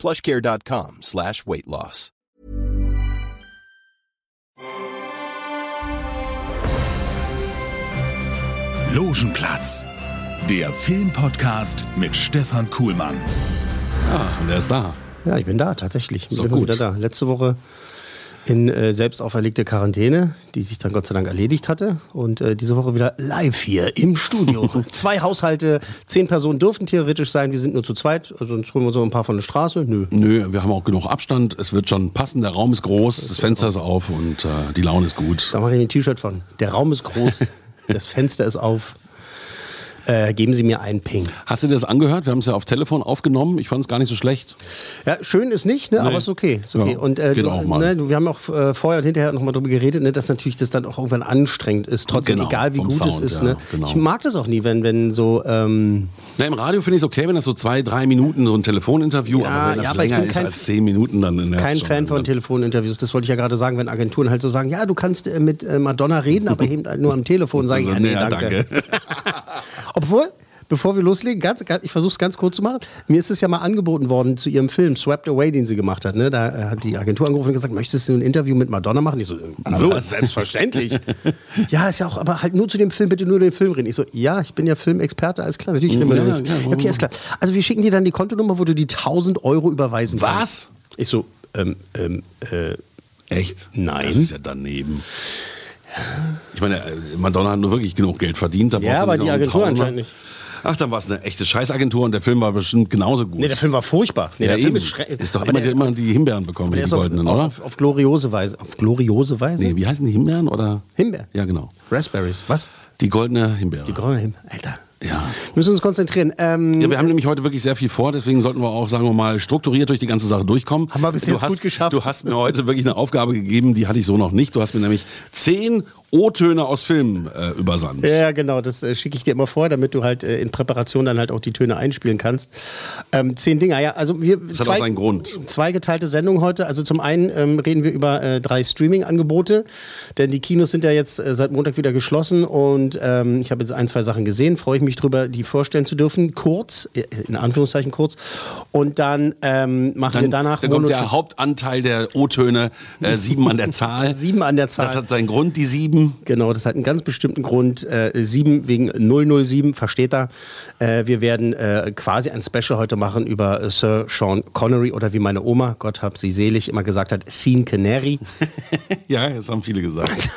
plushcare.com slash weight loss. Logenplatz, der Filmpodcast mit Stefan Kuhlmann. Ja, und er ist da. Ja, ich bin da tatsächlich. Ich So bin gut. wieder da. Letzte Woche in äh, selbst auferlegte Quarantäne, die sich dann Gott sei Dank erledigt hatte. Und äh, diese Woche wieder live hier im Studio. Zwei Haushalte, zehn Personen dürften theoretisch sein. Wir sind nur zu zweit. Also sonst holen wir so ein paar von der Straße. Nö. Nö, wir haben auch genug Abstand. Es wird schon passen. Der Raum ist groß, das Fenster ist auf und äh, die Laune ist gut. Da mache ich ein T-Shirt von. Der Raum ist groß, das Fenster ist auf. Äh, geben Sie mir einen Ping. Hast du dir das angehört? Wir haben es ja auf Telefon aufgenommen. Ich fand es gar nicht so schlecht. Ja, schön ist nicht, ne? aber ist okay. Ist okay. Ja, und äh, geht du, auch mal. Ne, wir haben auch äh, vorher und hinterher nochmal darüber geredet, ne, dass natürlich das dann auch irgendwann anstrengend ist, trotzdem, Genau, egal wie gut es Sound, ist. ja, ne? genau. Ich mag das auch nie, wenn, wenn so. Ähm, Na, Im Radio finde ich es okay, wenn das so zwei, drei Minuten so ein Telefoninterview, Ja, aber wenn das aber länger ist kein- als zehn Minuten, dann nervt's kein schon Fan von irgendwann. Telefoninterviews. Das wollte ich ja gerade sagen, wenn Agenturen halt so sagen, ja, du kannst äh, mit äh, Madonna reden, aber eben halt nur am Telefon. Sage ich, ja, nee, nee, ja, danke. Obwohl, bevor wir loslegen, ganz, ganz, ich versuche es ganz kurz zu machen. Mir ist es ja mal angeboten worden zu ihrem Film Swept Away, den sie gemacht hat. Ne? Da äh, hat die Agentur angerufen und gesagt, möchtest du ein Interview mit Madonna machen? Ich so, hallo, selbstverständlich. ja, ist ja auch, aber halt nur zu dem Film, bitte nur den Film reden. Ich so, ja, ich bin ja Filmexperte, alles klar, natürlich reden wir Ja, ja, Okay, ist klar. Also wir schicken dir dann die Kontonummer, wo du die 1000 Euro überweisen Was? kannst. Ich so, ähm, ähm, äh, Echt? Nein. Das ist ja daneben. Ich meine, Madonna hat nur wirklich genug Geld verdient. Da Ja, aber die Agentur anscheinend nicht. Ach, dann war es eine echte Scheißagentur und der Film war bestimmt genauso gut. Nee, der Film war furchtbar. Nee, ja, der Film eben. ist schrecklich. Ist doch immer, der immer die Himbeeren bekommen, die ist auf, goldenen, oder? auf, auf gloriose Weise. Auf gloriose Weise? Nee, wie heißen die Himbeeren oder? Himbeeren. Ja, genau. Raspberries. Was? Die goldene Himbeere. Die graue Himbeeren. Alter. Ja. Wir müssen uns konzentrieren. Ähm, Ja, wir haben nämlich heute wirklich sehr viel vor, deswegen sollten wir auch, sagen wir mal, strukturiert durch die ganze Sache durchkommen. Haben wir bis du jetzt hast, gut geschafft. Du hast mir heute wirklich eine Aufgabe gegeben, die hatte ich so noch nicht. Du hast mir nämlich zehn O-Töne aus Filmen äh, übersandt. Ja, genau, das äh, schicke ich dir immer vor, damit du halt äh, in Präparation dann halt auch die Töne einspielen kannst. Ähm, zehn Dinger, ja, also wir Das hat auch seinen Grund. Zwei geteilte Sendungen heute. Also zum einen ähm, reden wir über äh, drei Streaming-Angebote, denn die Kinos sind ja jetzt äh, seit Montag wieder geschlossen und ähm, ich habe jetzt ein, zwei Sachen gesehen, freue ich mich drüber, die vorstellen zu dürfen, kurz, äh, in Anführungszeichen kurz. Und dann ähm, machen wir Dann, danach dann kommt der Hauptanteil der O-Töne, sieben an der Zahl. Sieben an der Zahl. Das hat seinen Grund, die sieben. Genau, das hat einen ganz bestimmten Grund. Äh, 7 wegen 007, versteht er. Äh, wir werden äh, quasi ein Special heute machen über Sir Sean Connery oder wie meine Oma, Gott hab sie selig, immer gesagt hat, Sean Canary. Ja, das haben viele gesagt.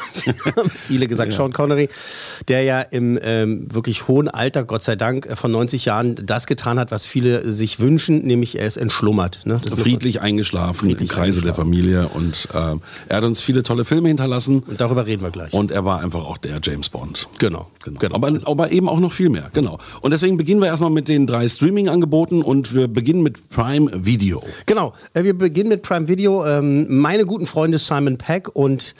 Viele gesagt, Sean Connery, der ja im ähm, wirklich hohen Alter, Gott sei Dank, äh, von 90 Jahren das getan hat, was viele sich wünschen, nämlich er ist entschlummert. Ne? Friedlich eingeschlafen Friedlich im Kreise der Familie und ähm, er hat uns viele tolle Filme hinterlassen. Und darüber reden wir gleich. Und er war einfach auch der James Bond. genau. Genau. Aber, aber eben auch noch viel mehr, genau. Und deswegen beginnen wir erstmal mit den drei Streaming-Angeboten und wir beginnen mit Prime Video. Genau, äh, wir beginnen mit Prime Video. Ähm, Meine guten Freunde Simon Peck und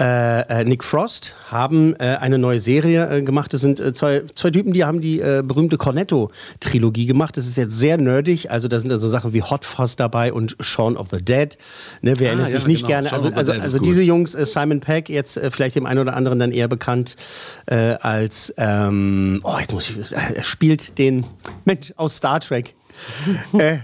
äh, äh, Nick Frost haben äh, eine neue Serie äh, gemacht. Das sind zwei, zwei Typen, die haben die berühmte Cornetto-Trilogie gemacht. Das ist jetzt sehr nerdig. Also da sind da so Sachen wie Hot Fuzz dabei und Shaun of the Dead. Ne, wer Ah, erinnert ja, sich nicht genau. gerne? Shaun Also, also, also diese Jungs, Simon Peck, jetzt vielleicht dem einen oder anderen dann eher bekannt äh, als, ähm, oh, jetzt muss ich, er spielt den, Mensch, aus Star Trek. Äh,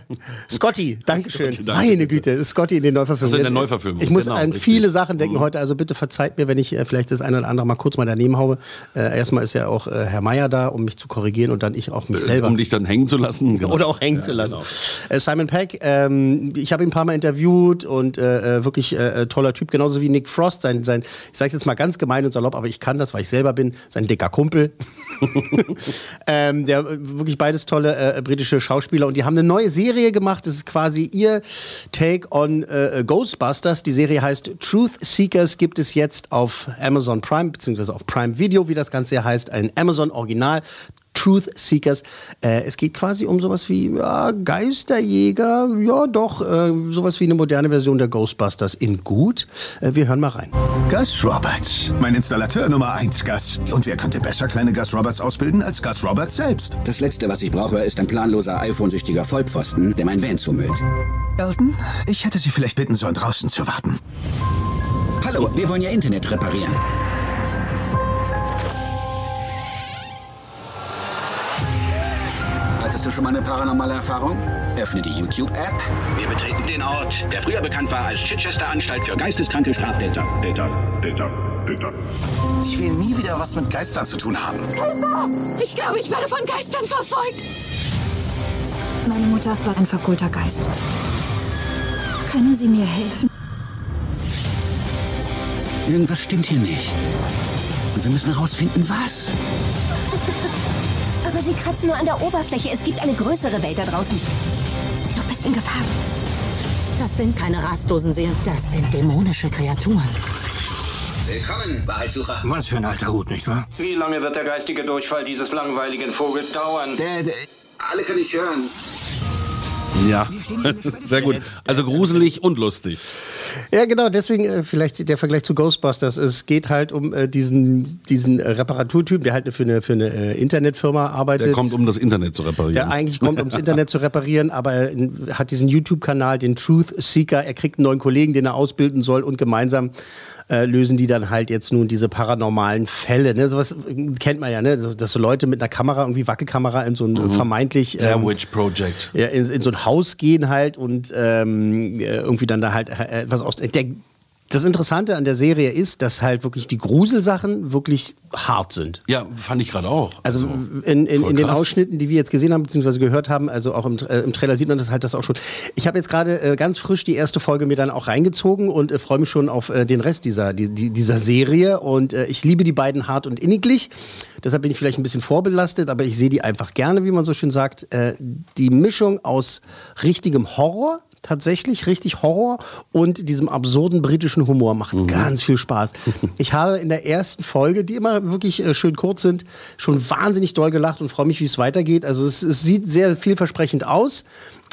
Scotty, Dankeschön. Scotty, danke, Meine bitte. Güte, Scotty in den Neuverfilmungen. Also in der Neuverfilmung, Ich muss genau, an richtig. viele Sachen denken Mhm. heute, also bitte verzeiht mir, wenn ich äh, vielleicht das eine oder andere mal kurz mal daneben haue. Äh, erstmal ist ja auch äh, Herr Meier da, um mich zu korrigieren und dann ich auch mich selber. Um dich dann hängen zu lassen. Genau. Oder auch hängen Ja, zu lassen. genau. Äh, Simon Peck, ähm, ich habe ihn ein paar Mal interviewt und äh, äh, wirklich äh, äh, toller Typ, genauso wie Nick Frost, sein, sein ich sage jetzt mal ganz gemein und salopp, aber ich kann das, weil ich selber bin, sein dicker Kumpel. ähm, der äh, wirklich beides tolle äh, britische Schauspieler und die haben eine neue Serie gemacht. Das ist quasi ihr Take on äh, Ghostbusters. Die Serie heißt Truth Seekers, gibt es jetzt auf Amazon Prime beziehungsweise auf Prime Video, wie das Ganze heißt, ein Amazon Original. Truth Seekers. Äh, es geht quasi um sowas wie ja, Geisterjäger, ja doch, äh, sowas wie eine moderne Version der Ghostbusters in gut. Äh, wir hören mal rein. Gus Roberts, mein Installateur Nummer 1, Gus. Und wer könnte besser kleine Gus Roberts ausbilden als Gus Roberts selbst? Das Letzte, was ich brauche, ist ein planloser iPhone-süchtiger Vollpfosten, der mein Van zumüllt. Elton, ich hätte Sie vielleicht bitten sollen, draußen zu warten. Hallo, wir wollen Ihr Internet reparieren. Hattest du schon mal eine paranormale Erfahrung? Öffne die YouTube-App. Wir betreten den Ort, der früher bekannt war als Chichester-Anstalt für geisteskranke Straftäter. Täter, Täter, Täter. Ich will nie wieder was mit Geistern zu tun haben. Ich glaube, ich werde von Geistern verfolgt. Meine Mutter war ein verkohlter Geist. Können Sie mir helfen? Irgendwas stimmt hier nicht. Und wir müssen herausfinden, was. Aber Sie kratzen nur an der Oberfläche. Es gibt eine größere Welt da draußen. Du bist in Gefahr. Das sind keine rastlosen Seelen. Das sind dämonische Kreaturen. Willkommen, Wahrheitssucher. Was für ein alter Hut, nicht wahr? Wie lange wird der geistige Durchfall dieses langweiligen Vogels dauern? Dad, alle können dich hören. Ja, sehr gut. Also gruselig und lustig. Ja, genau, deswegen äh, vielleicht der Vergleich zu Ghostbusters. Es geht halt um äh, diesen, diesen Reparaturtyp, der halt für eine, für eine äh, Internetfirma arbeitet. Der kommt, um das Internet zu reparieren. Der eigentlich kommt, ums Internet zu reparieren, aber er hat diesen YouTube-Kanal, den Truth Seeker. Er kriegt einen neuen Kollegen, den er ausbilden soll und gemeinsam äh, lösen die dann halt jetzt nun diese paranormalen Fälle. Ne? Sowas kennt man ja, ne? dass so Leute mit einer Kamera, irgendwie Wackelkamera in so ein Mhm. vermeintlich Blair ähm, Witch Project. ja, in, in so ein Haus gehen halt und ähm, äh, irgendwie dann da halt äh, etwas aus. Der, das Interessante an der Serie ist, dass halt wirklich die Gruselsachen wirklich hart sind. Ja, fand ich gerade auch. Also in, in, voll in den. Ausschnitten, die wir jetzt gesehen haben, beziehungsweise gehört haben, also auch im, äh, im Trailer sieht man das halt das auch schon. Ich habe jetzt gerade äh, ganz frisch die erste Folge mir dann auch reingezogen und äh, freue mich schon auf äh, den Rest dieser, die, die, dieser Serie. Und äh, ich liebe die beiden hart und inniglich. Deshalb bin ich vielleicht ein bisschen vorbelastet, aber ich sehe die einfach gerne, wie man so schön sagt. Äh, die Mischung aus richtigem Horror, tatsächlich richtig Horror und diesem absurden britischen Humor macht ganz viel Spaß. Ich habe in der ersten Folge, die immer wirklich äh, schön kurz sind, schon wahnsinnig doll gelacht und freue mich, wie es weitergeht. Also es, es sieht sehr vielversprechend aus.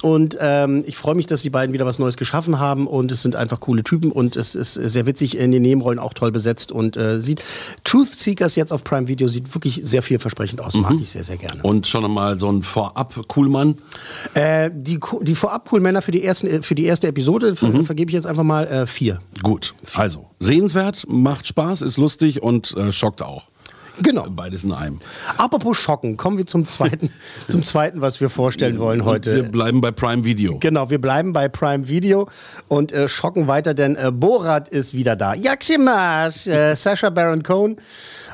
Und ähm, ich freue mich, dass die beiden wieder was Neues geschaffen haben und es sind einfach coole Typen und es ist sehr witzig in den Nebenrollen auch toll besetzt und äh, sieht Truth Seekers jetzt auf Prime Video sieht wirklich sehr vielversprechend aus, mag ich sehr sehr gerne. Und schon mal so ein Vorab-Coolmann. Äh, die, die Vorab-Cool-Männer für, die ersten- für die erste Episode ver vergebe ich jetzt einfach mal äh, vier. Gut, also sehenswert, macht Spaß, ist lustig und äh, schockt auch. Genau. Beides in einem. Apropos Schocken, kommen wir zum zweiten, zum zweiten was wir vorstellen wollen heute. Wir bleiben bei Prime Video. Genau, wir bleiben bei Prime Video und äh, schocken weiter, denn äh, Borat ist wieder da. Yaksimas, äh, Sacha Baron Cohen,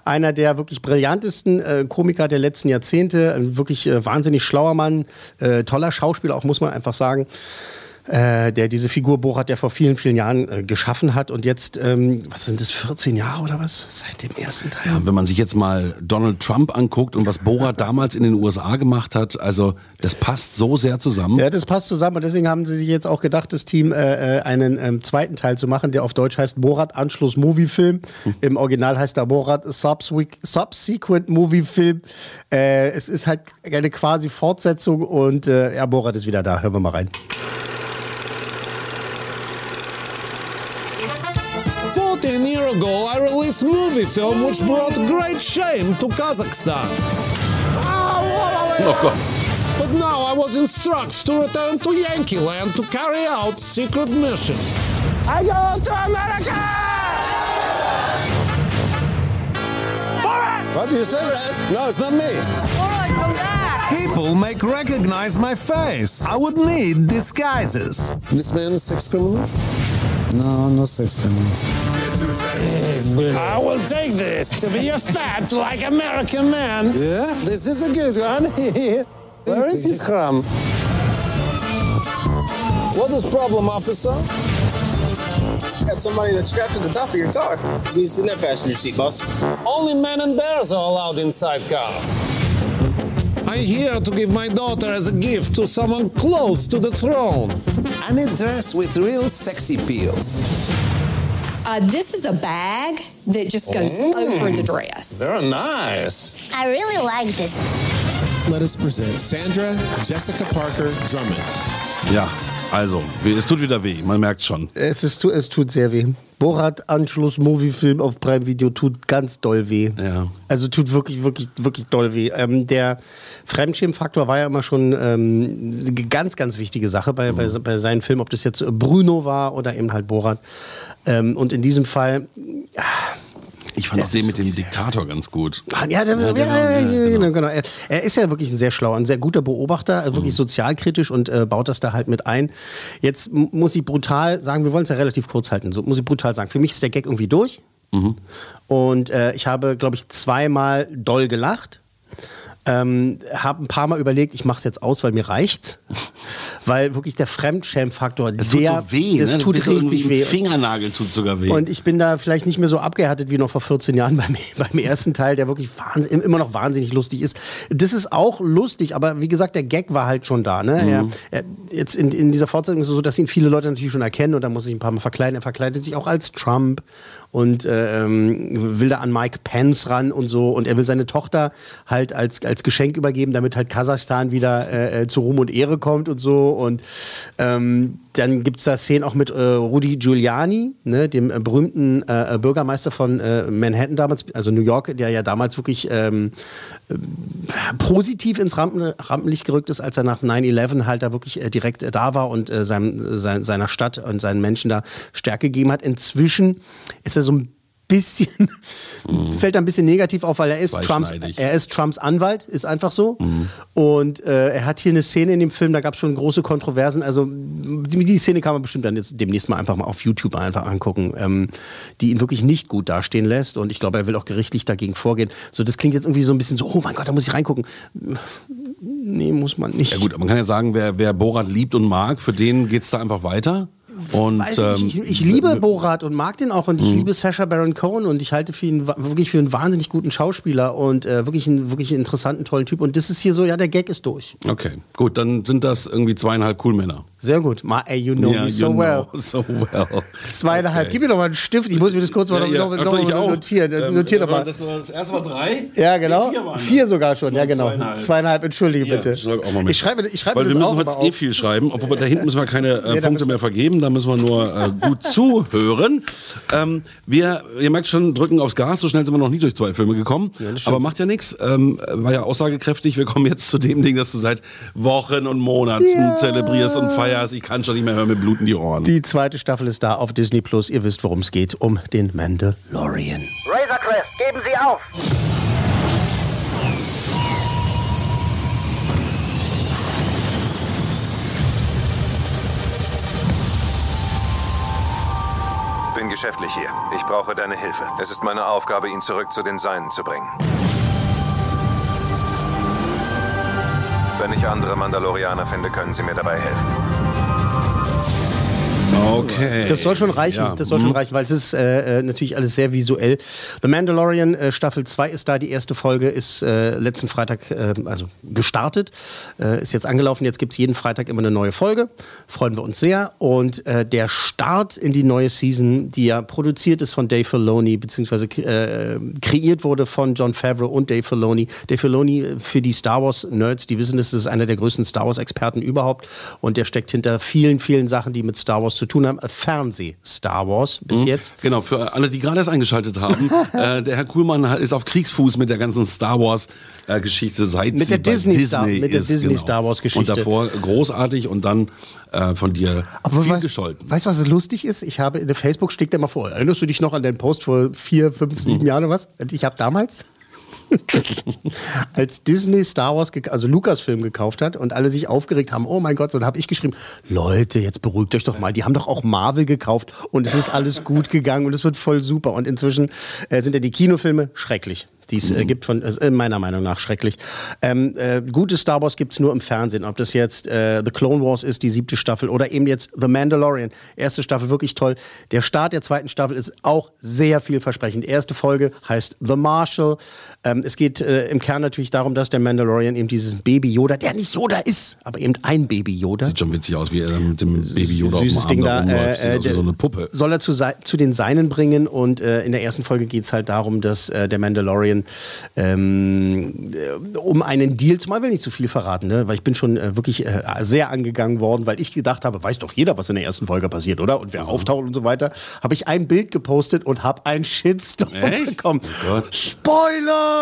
einer der wirklich brillantesten äh, Komiker der letzten Jahrzehnte, ein wirklich äh, wahnsinnig schlauer Mann, äh, toller Schauspieler, auch muss man einfach sagen. Äh, der diese Figur Borat, der vor vielen, vielen Jahren äh, geschaffen hat und jetzt, ähm, was sind das, 14 Jahre oder was? Seit dem ersten Teil. Ja, wenn man sich jetzt mal Donald Trump anguckt und was Borat damals in den USA gemacht hat, also das passt so sehr zusammen. Ja, das passt zusammen und deswegen haben sie sich jetzt auch gedacht, das Team äh, äh, einen ähm, zweiten Teil zu machen, der auf Deutsch heißt Borat Anschluss Movie Film. Im Original heißt er Borat Subsequent, Subsequent Movie Film. Äh, es ist halt eine quasi Fortsetzung und äh, ja, Borat ist wieder da. Hören wir mal rein. Ago, I released a movie film which brought great shame to Kazakhstan. Oh Gott. But now I was instructed to return to Yankee Land to carry out secret mission. I go to America! What do you say, Les? No, it's not me. come! People make recognize my face. I would need disguises. This man is sex criminal? No, no sex criminal. I will take this to be a fat like American man. Yeah, this is a good one. Where is his crumb? What is problem, officer? Got somebody that's strapped to the top of your car. He's in that passenger seat, boss. Only men and bears are allowed inside car. I'm here to give my daughter as a gift to someone close to the throne. I need dress with real sexy peels. Uh, this is a bag that just goes Oh. over the dress. They're nice. I really like this. Let us present Sandra Jessica Parker Drummond. Ja, also, es tut wieder weh, man merkt schon. Es, ist, es tut sehr weh. Borat Anschluss Moviefilm auf Prime Video tut ganz doll weh. Ja. Also tut wirklich, wirklich, wirklich doll weh. Ähm, der Fremdschämenfaktor war ja immer schon ähm, eine ganz, ganz wichtige Sache bei, bei, bei seinen Filmen, ob das jetzt Bruno war oder eben halt Borat. Ähm, und in diesem Fall. Ich fand das den mit dem Diktator ganz gut. Ah, Ja, der, ja, genau, ja, ja, genau, genau. Er, er ist ja wirklich ein sehr schlauer, ein sehr guter Beobachter, äh, Mhm. wirklich sozialkritisch und äh, baut das da halt mit ein. Jetzt muss ich brutal sagen, wir wollen es ja relativ kurz halten, so muss ich brutal sagen. Für mich ist der Gag irgendwie durch. Mhm. Und äh, ich habe, glaube ich, zweimal doll gelacht. Ähm, habe ein paar Mal überlegt, ich mache es jetzt aus, weil mir reicht's. weil wirklich der Fremdschämfaktor, Es tut der, so weh, es ne? tut richtig weh. Fingernagel tut sogar weh. Und ich bin da vielleicht nicht mehr so abgehärtet wie noch vor 14 Jahren beim, beim ersten Teil, der wirklich wahnsinn, immer noch wahnsinnig lustig ist. Das ist auch lustig, aber wie gesagt, der Gag war halt schon da. Ne? Mhm. Er, er, jetzt in, in dieser Fortsetzung ist es so, dass ihn viele Leute natürlich schon erkennen und da muss sich ein paar Mal verkleiden. Er verkleidet sich auch als Trump und äh, ähm, will da an Mike Pence ran und so. Und er will seine Tochter halt als, als Geschenk übergeben, damit halt Kasachstan wieder äh, äh, zu Ruhm und Ehre kommt und so. Und ähm, dann gibt es da Szenen auch mit äh, Rudy Giuliani, ne, dem äh, berühmten äh, Bürgermeister von äh, Manhattan damals, also New York, der ja damals wirklich ähm, äh, positiv ins Rampen, Rampenlicht gerückt ist, als er nach 9-11 halt da wirklich äh, direkt äh, da war und äh, seinem, sein, seiner Stadt und seinen Menschen da Stärke gegeben hat. Inzwischen ist er so ein bisschen, fällt da ein bisschen negativ auf, weil er ist, Trumps, er ist Trumps Anwalt, ist einfach so. Und äh, er hat hier eine Szene in dem Film, da gab es schon große Kontroversen. Also die, die Szene kann man bestimmt dann jetzt demnächst mal einfach mal auf YouTube einfach angucken, ähm, die ihn wirklich nicht gut dastehen lässt. Und ich glaube, er will auch gerichtlich dagegen vorgehen. So, das klingt jetzt irgendwie so ein bisschen so, oh mein Gott, da muss ich reingucken. Nee, muss man nicht. Ja gut, man kann ja sagen, wer, wer Borat liebt und mag, für den geht's da einfach weiter. Und, Weiß ich, ich, ähm, ich liebe Borat und mag den auch und ich Mhm. liebe Sacha Baron Cohen und ich halte für ihn wirklich für einen wahnsinnig guten Schauspieler und äh, wirklich einen wirklich interessanten, tollen Typ. Und das ist hier so, ja, der Gag ist durch. Okay, gut, dann sind das irgendwie zweieinhalb Coolmänner. Sehr gut. Ma, ey, you know Ja, me so well. so well. Zweieinhalb. Okay. Gib mir doch mal einen Stift. Ich muss mir das kurz mal Ja, ja. noch, noch, so, noch, ich auch. notieren. Ähm, Notier doch mal. Das, das erste war drei? Ja, genau. Vier Vier sogar schon. Ja, genau. Zweieinhalb. Zweieinhalb. Entschuldige Hier, bitte. schreib auch mal mit. Ich schreibe, ich schreibe Weil das wir müssen auch heute immer eh viel schreiben, obwohl da hinten müssen wir keine äh, Punkte mehr vergeben, da müssen wir nur äh, gut zuhören. Ähm, wir, ihr merkt schon, drücken aufs Gas, so schnell sind wir noch nie durch zwei Filme gekommen. aber macht ja nichts, ähm, war ja aussagekräftig. Wir kommen jetzt zu dem Ding, das du seit Wochen und Monaten Ja. zelebrierst und feierst. Ich kann schon nicht mehr hören, mir bluten die Ohren. Die zweite Staffel ist da auf Disney Plus. Ihr wisst, worum es geht. Um den Mandalorian. Razor Crest, geben Sie auf! Bin geschäftlich hier. Ich brauche deine Hilfe. Es ist meine Aufgabe, ihn zurück zu den Seinen zu bringen. Wenn ich andere Mandalorianer finde, können sie mir dabei helfen. Okay. Das soll schon reichen, Ja. das soll schon Mhm. reichen, weil es ist äh, äh, natürlich alles sehr visuell. The Mandalorian äh, Staffel 2 ist da, die erste Folge ist äh, letzten Freitag äh, also gestartet, äh, ist jetzt angelaufen, jetzt gibt es jeden Freitag immer eine neue Folge, freuen wir uns sehr und der Start in die neue Season, die ja produziert ist von Dave Filoni, beziehungsweise kreiert wurde von John Favreau und Dave Filoni. Dave Filoni für die Star Wars Nerds, die wissen, das ist einer der größten Star Wars Experten überhaupt und der steckt hinter vielen, vielen Sachen, die mit Star Wars zu tun haben. Fernseh-Star Wars bis Mhm. jetzt. Genau, für alle, die gerade erst eingeschaltet haben, äh, der Herr Kuhlmann ist auf Kriegsfuß mit der ganzen Star Wars äh, Geschichte seit Mit der bei Disney Star- Disney mit der ist, genau. Disney Star Wars Geschichte. Und davor großartig und dann äh, von dir Aber viel weißt, gescholten. weißt du, was lustig ist? Ich habe in der Facebook schlägt er mal vor. Erinnerst du dich noch an den Post vor vier, fünf, sieben Mhm. Jahren oder was? Ich habe damals, als Disney Star Wars, also Lucasfilm gekauft hat und alle sich aufgeregt haben, oh mein Gott, so, dann habe ich geschrieben, Leute, jetzt beruhigt euch doch mal. Die haben doch auch Marvel gekauft und es ist alles gut gegangen und es wird voll super. Und inzwischen äh, sind ja die Kinofilme schrecklich. die es äh, gibt, von, äh, meiner Meinung nach schrecklich. Ähm, äh, gute Star Wars gibt es nur im Fernsehen. Ob das jetzt äh, The Clone Wars ist, die siebte Staffel, oder eben jetzt The Mandalorian, erste Staffel, wirklich toll. Der Start der zweiten Staffel ist auch sehr vielversprechend. Erste Folge heißt The Marshal. Ähm, es geht äh, im Kern natürlich darum, dass der Mandalorian eben dieses Baby Yoda, der nicht Yoda ist, aber eben ein Baby Yoda. Sieht schon witzig aus, wie er mit dem Baby Yoda Süßes auf dem Ding Arm da, da rumläuft. äh, aus wie äh, so eine Puppe. soll er zu, zu den Seinen bringen und äh, in der ersten Folge geht es halt darum, dass äh, der Mandalorian ähm, äh, um einen Deal, zumal will ich nicht zu viel verraten, ne? weil ich bin schon äh, wirklich äh, sehr angegangen worden, weil ich gedacht habe, weiß doch jeder, was in der ersten Folge passiert, oder? Und wer auftaucht und so weiter, habe ich ein Bild gepostet und habe einen Shitstorm bekommen. Oh Spoiler!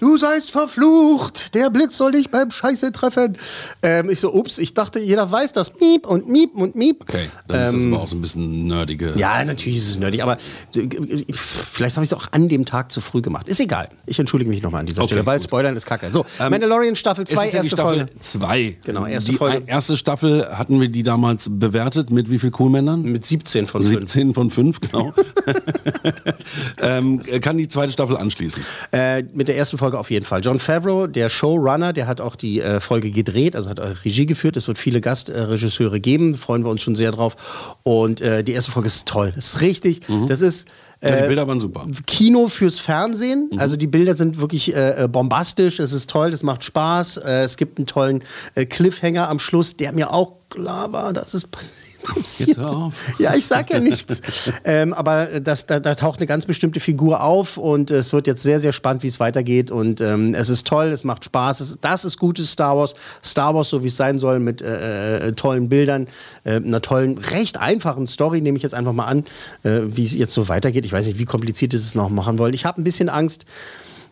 Du seist verflucht! Der Blitz soll dich beim Scheiße treffen. Ähm, ich so, ups, ich dachte, jeder weiß das. Miep und Miep und Miep. Okay, dann ist das Ähm, aber auch so ein bisschen nerdige. ja, natürlich ist es nerdig, aber äh, vielleicht habe ich es auch an dem Tag zu früh gemacht. Ist egal. Ich entschuldige mich nochmal an dieser Okay, Stelle, weil gut. Spoilern ist kacke. So, Ähm, Mandalorian Staffel Es 2, ist ja die erste Staffel Folge. 2. Genau, erste die Folge. erste Staffel hatten wir die damals bewertet mit wie viel Coolmännern? Mit 17 von 5. 17 von 5, genau. ähm, kann die zweite Staffel anschließen. Äh, mit der ersten Folge auf jeden Fall. John Favreau, der Showrunner, der hat auch die äh, Folge gedreht, also hat äh, Regie geführt. Es wird viele Gastregisseure geben, freuen wir uns schon sehr drauf. Und äh, die erste Folge ist toll. Das ist richtig. Das ist. Mhm. Ja, die äh, Bilder waren super. Kino fürs Fernsehen. Also die Bilder sind wirklich äh, äh, bombastisch. Es ist toll, es macht Spaß. Äh, es gibt einen tollen äh, Cliffhanger am Schluss, der mir auch klar war, dass es passiert. Ja, ich sag ja nichts. ähm, aber das, da, da taucht eine ganz bestimmte Figur auf und es wird jetzt sehr, sehr spannend, wie es weitergeht. Und ähm, es ist toll, es macht Spaß. Es, das ist gutes Star Wars. Star Wars, so wie es sein soll, mit äh, äh, tollen Bildern, äh, einer tollen, recht einfachen Story, nehme ich jetzt einfach mal an, äh, wie es jetzt so weitergeht. Ich weiß nicht, wie kompliziert sie es noch machen wollen. Ich habe ein bisschen Angst,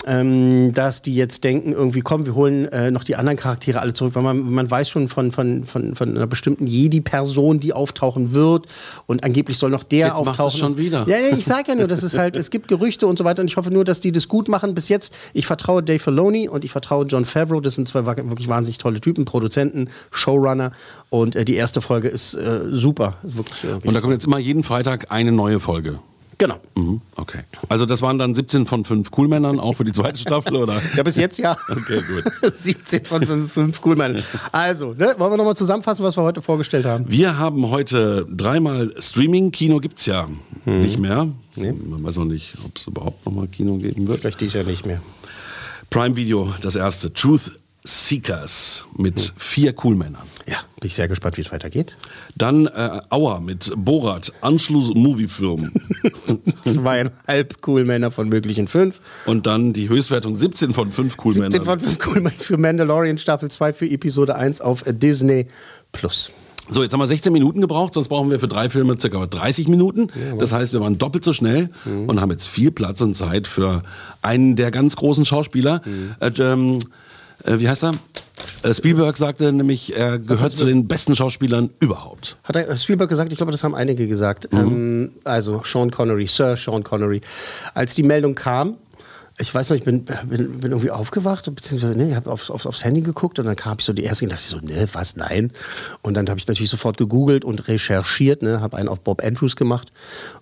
ähm, dass die jetzt denken, irgendwie, komm, wir holen äh, noch die anderen Charaktere alle zurück, weil man, man weiß schon von, von, von, von einer bestimmten Jedi-Person, die auftauchen wird und angeblich soll noch der Jetzt machst auftauchen. du's schon wieder. Ja, ja, ich sage ja nur, das ist halt, es gibt Gerüchte und so weiter und ich hoffe nur, dass die das gut machen. Bis jetzt, ich vertraue Dave Filoni und ich vertraue John Favreau, das sind zwei wirklich wahnsinnig tolle Typen, Produzenten, Showrunner und äh, die erste Folge ist äh, super. Wirklich, äh, wirklich Und da kommt jetzt immer jeden Freitag eine neue Folge. Genau. Mhm, okay. Also das waren dann 17 von 5 Coolmännern auch für die zweite Staffel, oder? Ja, bis jetzt ja. Okay, gut. 17 von 5, 5 cool, Mann. Also, ne, wollen wir nochmal zusammenfassen, was wir heute vorgestellt haben? Wir haben heute dreimal Streaming. Kino gibt's ja Mhm. nicht mehr. Man weiß noch nicht, ob es überhaupt noch mal Kino geben wird. Vielleicht dies ja nicht mehr. Prime Video, das erste. Truth Seekers mit vier Coolmännern. Ja, bin ich sehr gespannt, wie es weitergeht. Dann äh, Auer mit Borat, Anschluss-Movie-Film. Zweieinhalb cool Männer von möglichen fünf. Und dann die Höchstwertung 17 von 5 Coolmännern. 17 von 5 cool Männer für Mandalorian Staffel 2 für Episode 1 auf Disney Plus. So, jetzt haben wir 16 Minuten gebraucht, sonst brauchen wir für drei Filme circa 30 Minuten. Das heißt, wir waren doppelt so schnell Mhm. und haben jetzt viel Platz und Zeit für einen der ganz großen Schauspieler. Mhm. Äh, ähm, äh, wie heißt er? Äh, Spielberg sagte nämlich, er gehört zu den besten Schauspielern überhaupt. Hat er Spielberg gesagt? Ich glaube, das haben einige gesagt. Ähm, also Sean Connery, Sir Sean Connery. Als die Meldung kam, ich weiß noch, ich bin, bin, bin irgendwie aufgewacht, beziehungsweise ne, ich habe aufs, aufs, aufs Handy geguckt und dann kam ich so die erste und dachte so, ne, was, nein. Und dann habe ich natürlich sofort gegoogelt und recherchiert, ne, habe einen auf Bob Andrews gemacht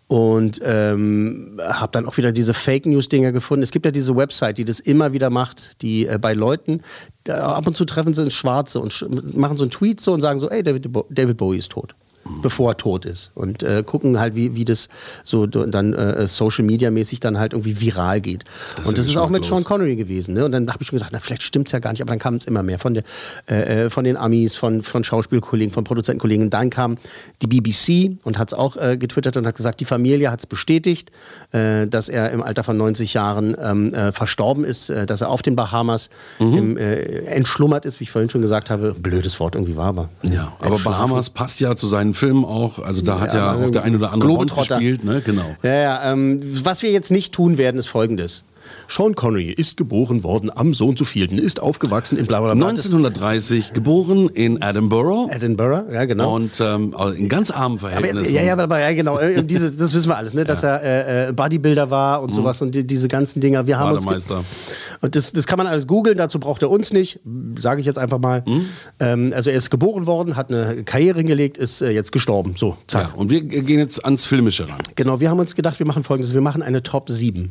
und ähm, habe dann auch wieder diese Fake News Dinger gefunden. Es gibt ja diese Website, die das immer wieder macht, die äh, bei Leuten äh, ab und zu treffen sie ins Schwarze und sch machen so einen Tweet so und sagen so, ey, David, David Bowie ist tot bevor er tot ist und äh, gucken halt, wie, wie das so dann äh, Social Media mäßig dann halt irgendwie viral geht. Das und das ist auch mit geschmacklos. Sean Connery gewesen. Ne? Und dann habe ich schon gesagt, na, vielleicht stimmt es ja gar nicht, aber dann kam es immer mehr von, der, äh, äh, von den Amis, von, von Schauspielkollegen, von Produzentenkollegen. Dann kam die BBC und hat es auch äh, getwittert und hat gesagt, die Familie hat es bestätigt, äh, dass er im Alter von 90 Jahren ähm, äh, verstorben ist, dass er auf den Bahamas Mhm. im, entschlummert ist, wie ich vorhin schon gesagt habe. Blödes Wort irgendwie war, aber. Ja, aber. Bahamas passt ja zu seinen Filmen auch. Also da hat ja, aber auch der ein oder andere Bond gespielt. Ne? Genau. Ja, ja, ähm, was wir jetzt nicht tun werden, ist folgendes. Sean Connery ist geboren worden am so und so vielten, ist aufgewachsen in bla bla bla. 1930 geboren in Edinburgh. Edinburgh, ja genau. Und ähm, in ganz armen Aber, Verhältnissen. ja, ja, aber, aber ja, genau. äh, Diese, das wissen wir alles, ne? dass er äh, äh, Bodybuilder war und sowas und die, diese ganzen Dinger. Wir haben uns und das, das kann man alles googeln, dazu braucht er uns nicht, sage ich jetzt einfach mal. Ähm, also er ist geboren worden, hat eine Karriere hingelegt, ist äh, jetzt gestorben. So, zack. Ja, und wir gehen jetzt ans Filmische ran. Genau, wir haben uns gedacht, wir machen folgendes, wir machen eine Top 7.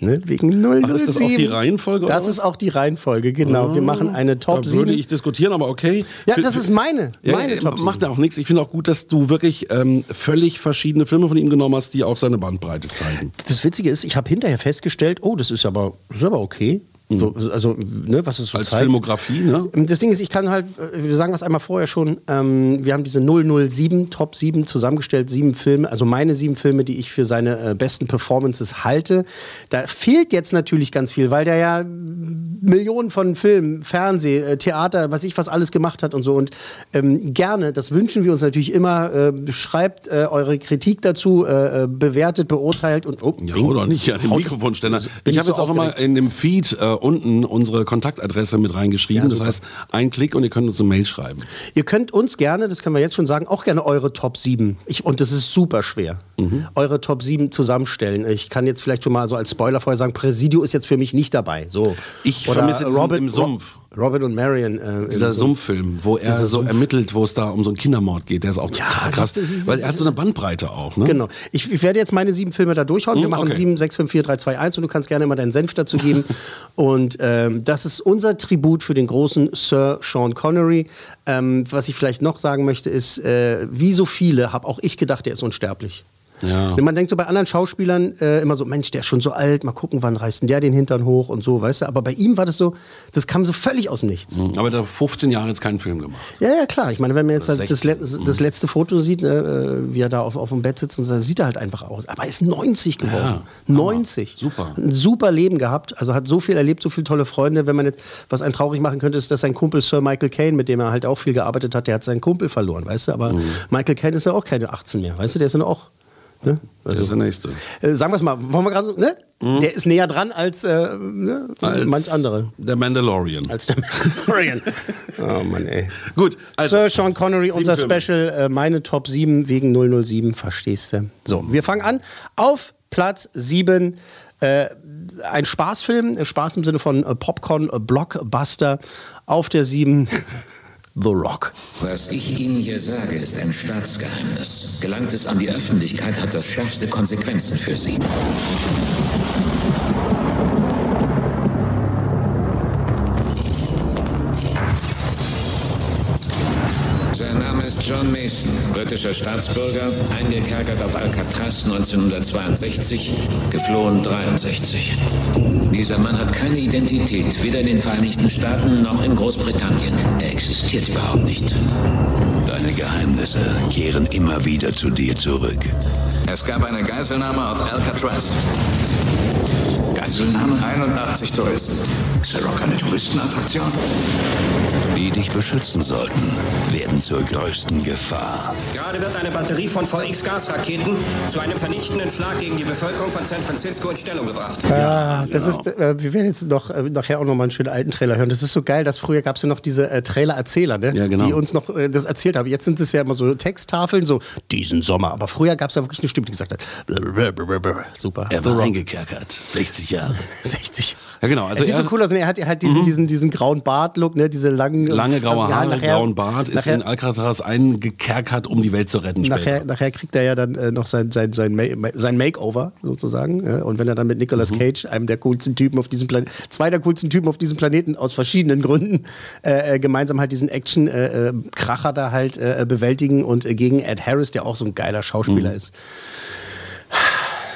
Ne? Wegen 007. Ach, ist das auch die Reihenfolge? Das ist auch die Reihenfolge, genau. Wir machen eine Top da 7. würde ich diskutieren, aber okay. Ja, Für- das ist meine, Ja, meine äh, Top 7. Macht ja auch nichts. Ich finde auch gut, dass du wirklich ähm, völlig verschiedene Filme von ihm genommen hast, die auch seine Bandbreite zeigen. Das Witzige ist, ich habe hinterher festgestellt, oh, das ist aber, das ist aber okay. So, also, ne, was es so Als zeigt. Filmografie, ne? Das Ding ist, ich kann halt, äh, wir sagen das einmal vorher schon, ähm, wir haben diese 007 Top 7 zusammengestellt, sieben Filme, also meine sieben Filme, die ich für seine äh, besten Performances halte. Da fehlt jetzt natürlich ganz viel, weil der ja Millionen von Filmen, Fernseh, äh, Theater, was ich was alles gemacht hat und so. Und ähm, gerne, das wünschen wir uns natürlich immer, äh, schreibt äh, eure Kritik dazu, äh, bewertet, beurteilt und oh, Ja, oder nicht an den Haut- Mikrofonständer. Ich habe jetzt auch immer in dem Feed unten unsere Kontaktadresse mit reingeschrieben. Ja, das heißt, ein Klick und ihr könnt uns eine Mail schreiben. Ihr könnt uns gerne, das können wir jetzt schon sagen, auch gerne eure Top 7. Ich, und das ist super schwer. Mhm. Eure Top 7 zusammenstellen. Ich kann jetzt vielleicht schon mal so als Spoiler vorher sagen, Presidio ist jetzt für mich nicht dabei. So. Ich Oder vermisse Robin, im Sumpf. Robin und Marion. Äh, Dieser Sumpf. Sumpffilm, wo er so Sumpf. ermittelt, wo es da um so einen Kindermord geht, der ist auch total das krass. ist- das ist- weil er hat so eine Bandbreite auch, ne? Genau. Ich, ich werde jetzt meine sieben Filme da durchhauen. Wir Hm, machen okay. sieben, sechs, fünf, vier, drei, zwei, eins und du kannst gerne immer deinen Senf dazu geben. und ähm, das ist unser Tribut für den großen Sir Sean Connery. Ähm, was ich vielleicht noch sagen möchte, ist, äh, wie so viele habe auch ich gedacht, der ist unsterblich. Ja. Wenn man denkt so bei anderen Schauspielern äh, immer so, Mensch, der ist schon so alt, mal gucken, wann reißt denn der den Hintern hoch und so, weißt du. Aber bei ihm war das so, das kam so völlig aus dem Nichts. Mhm. Aber hat 15 Jahre jetzt keinen Film gemacht. Ja, ja, klar. Ich meine, wenn man jetzt halt das, 16. le das letzte Foto sieht, ne, äh, wie er da auf, auf dem Bett sitzt, und so, da sieht er halt einfach aus. Aber er ist 90 geworden. Ja, 90. Super. Ein super Leben gehabt. Also hat so viel erlebt, so viele tolle Freunde. Wenn man jetzt, was einen traurig machen könnte, ist, dass sein Kumpel Sir Michael Caine, mit dem er halt auch viel gearbeitet hat, der hat seinen Kumpel verloren, weißt du. Aber Mhm. Michael Caine ist ja auch keine 18 mehr, weißt du. Der ist ja auch. Ne? Das ist der nächste. Äh, sagen wir es mal, wollen wir gerade so, ne? Mhm. Der ist näher dran als, äh, ne? Als manch andere. Der Mandalorian. Als der Mandalorian. oh Mann, ey. Gut, also, Sir Sean Connery, unser. Special, äh, meine Top 7 wegen 007, verstehst du? So, wir fangen an. Auf Platz 7. Äh, ein Spaßfilm, äh, Spaß im Sinne von äh, Popcorn, äh, Blockbuster. Auf der 7 The Rock. Was ich Ihnen hier sage, ist ein Staatsgeheimnis. Gelangt es an die Öffentlichkeit, hat das schärfste Konsequenzen für Sie. Britischer Staatsbürger, eingekerkert auf Alcatraz 1962, geflohen 63. Dieser Mann hat keine Identität, weder in den Vereinigten Staaten noch in Großbritannien. Er existiert überhaupt nicht. Deine Geheimnisse kehren immer wieder zu dir zurück. Es gab eine Geiselnahme auf Alcatraz. Geiselnahme? 81 Touristen. Ist der Rock eine Touristenattraktion? Die dich beschützen sollten, werden zur größten Gefahr. Gerade wird eine Batterie von VX-Gasraketen zu einem vernichtenden Schlag gegen die Bevölkerung von San Francisco in Stellung gebracht. Ja, das ist, äh, wir werden jetzt noch äh, nachher auch noch mal einen schönen alten Trailer hören. Das ist so geil, dass früher gab es ja noch diese äh, Trailer-Erzähler, ne? Ja, genau. die uns noch äh, das erzählt haben. Jetzt sind es ja immer so Texttafeln, so diesen Sommer. Aber früher gab es ja wirklich eine Stimme, die gesagt hat, blablabla. super. Er war eingekerkert. 60 Jahre. 60. Ja, genau. Also er sieht er- so cool aus. und Er hat halt diesen, diesen, diesen grauen Bart-Look, ne? diese langen, Lange graue Haare, nachher- grauen Bart, ist nachher, in Alcatraz eingekerkert, um die Welt zu retten später. Nachher, nachher kriegt er ja dann äh, noch sein, sein, sein, Ma sein Makeover sozusagen. Äh, und wenn er dann mit Nicolas Mhm. Cage, einem der coolsten Typen auf diesem Planeten, zwei der coolsten Typen auf diesem Planeten aus verschiedenen Gründen, äh, äh, gemeinsam halt diesen Action-Kracher da halt äh, bewältigen und äh, gegen Ed Harris, der auch so ein geiler Schauspieler Mhm. ist.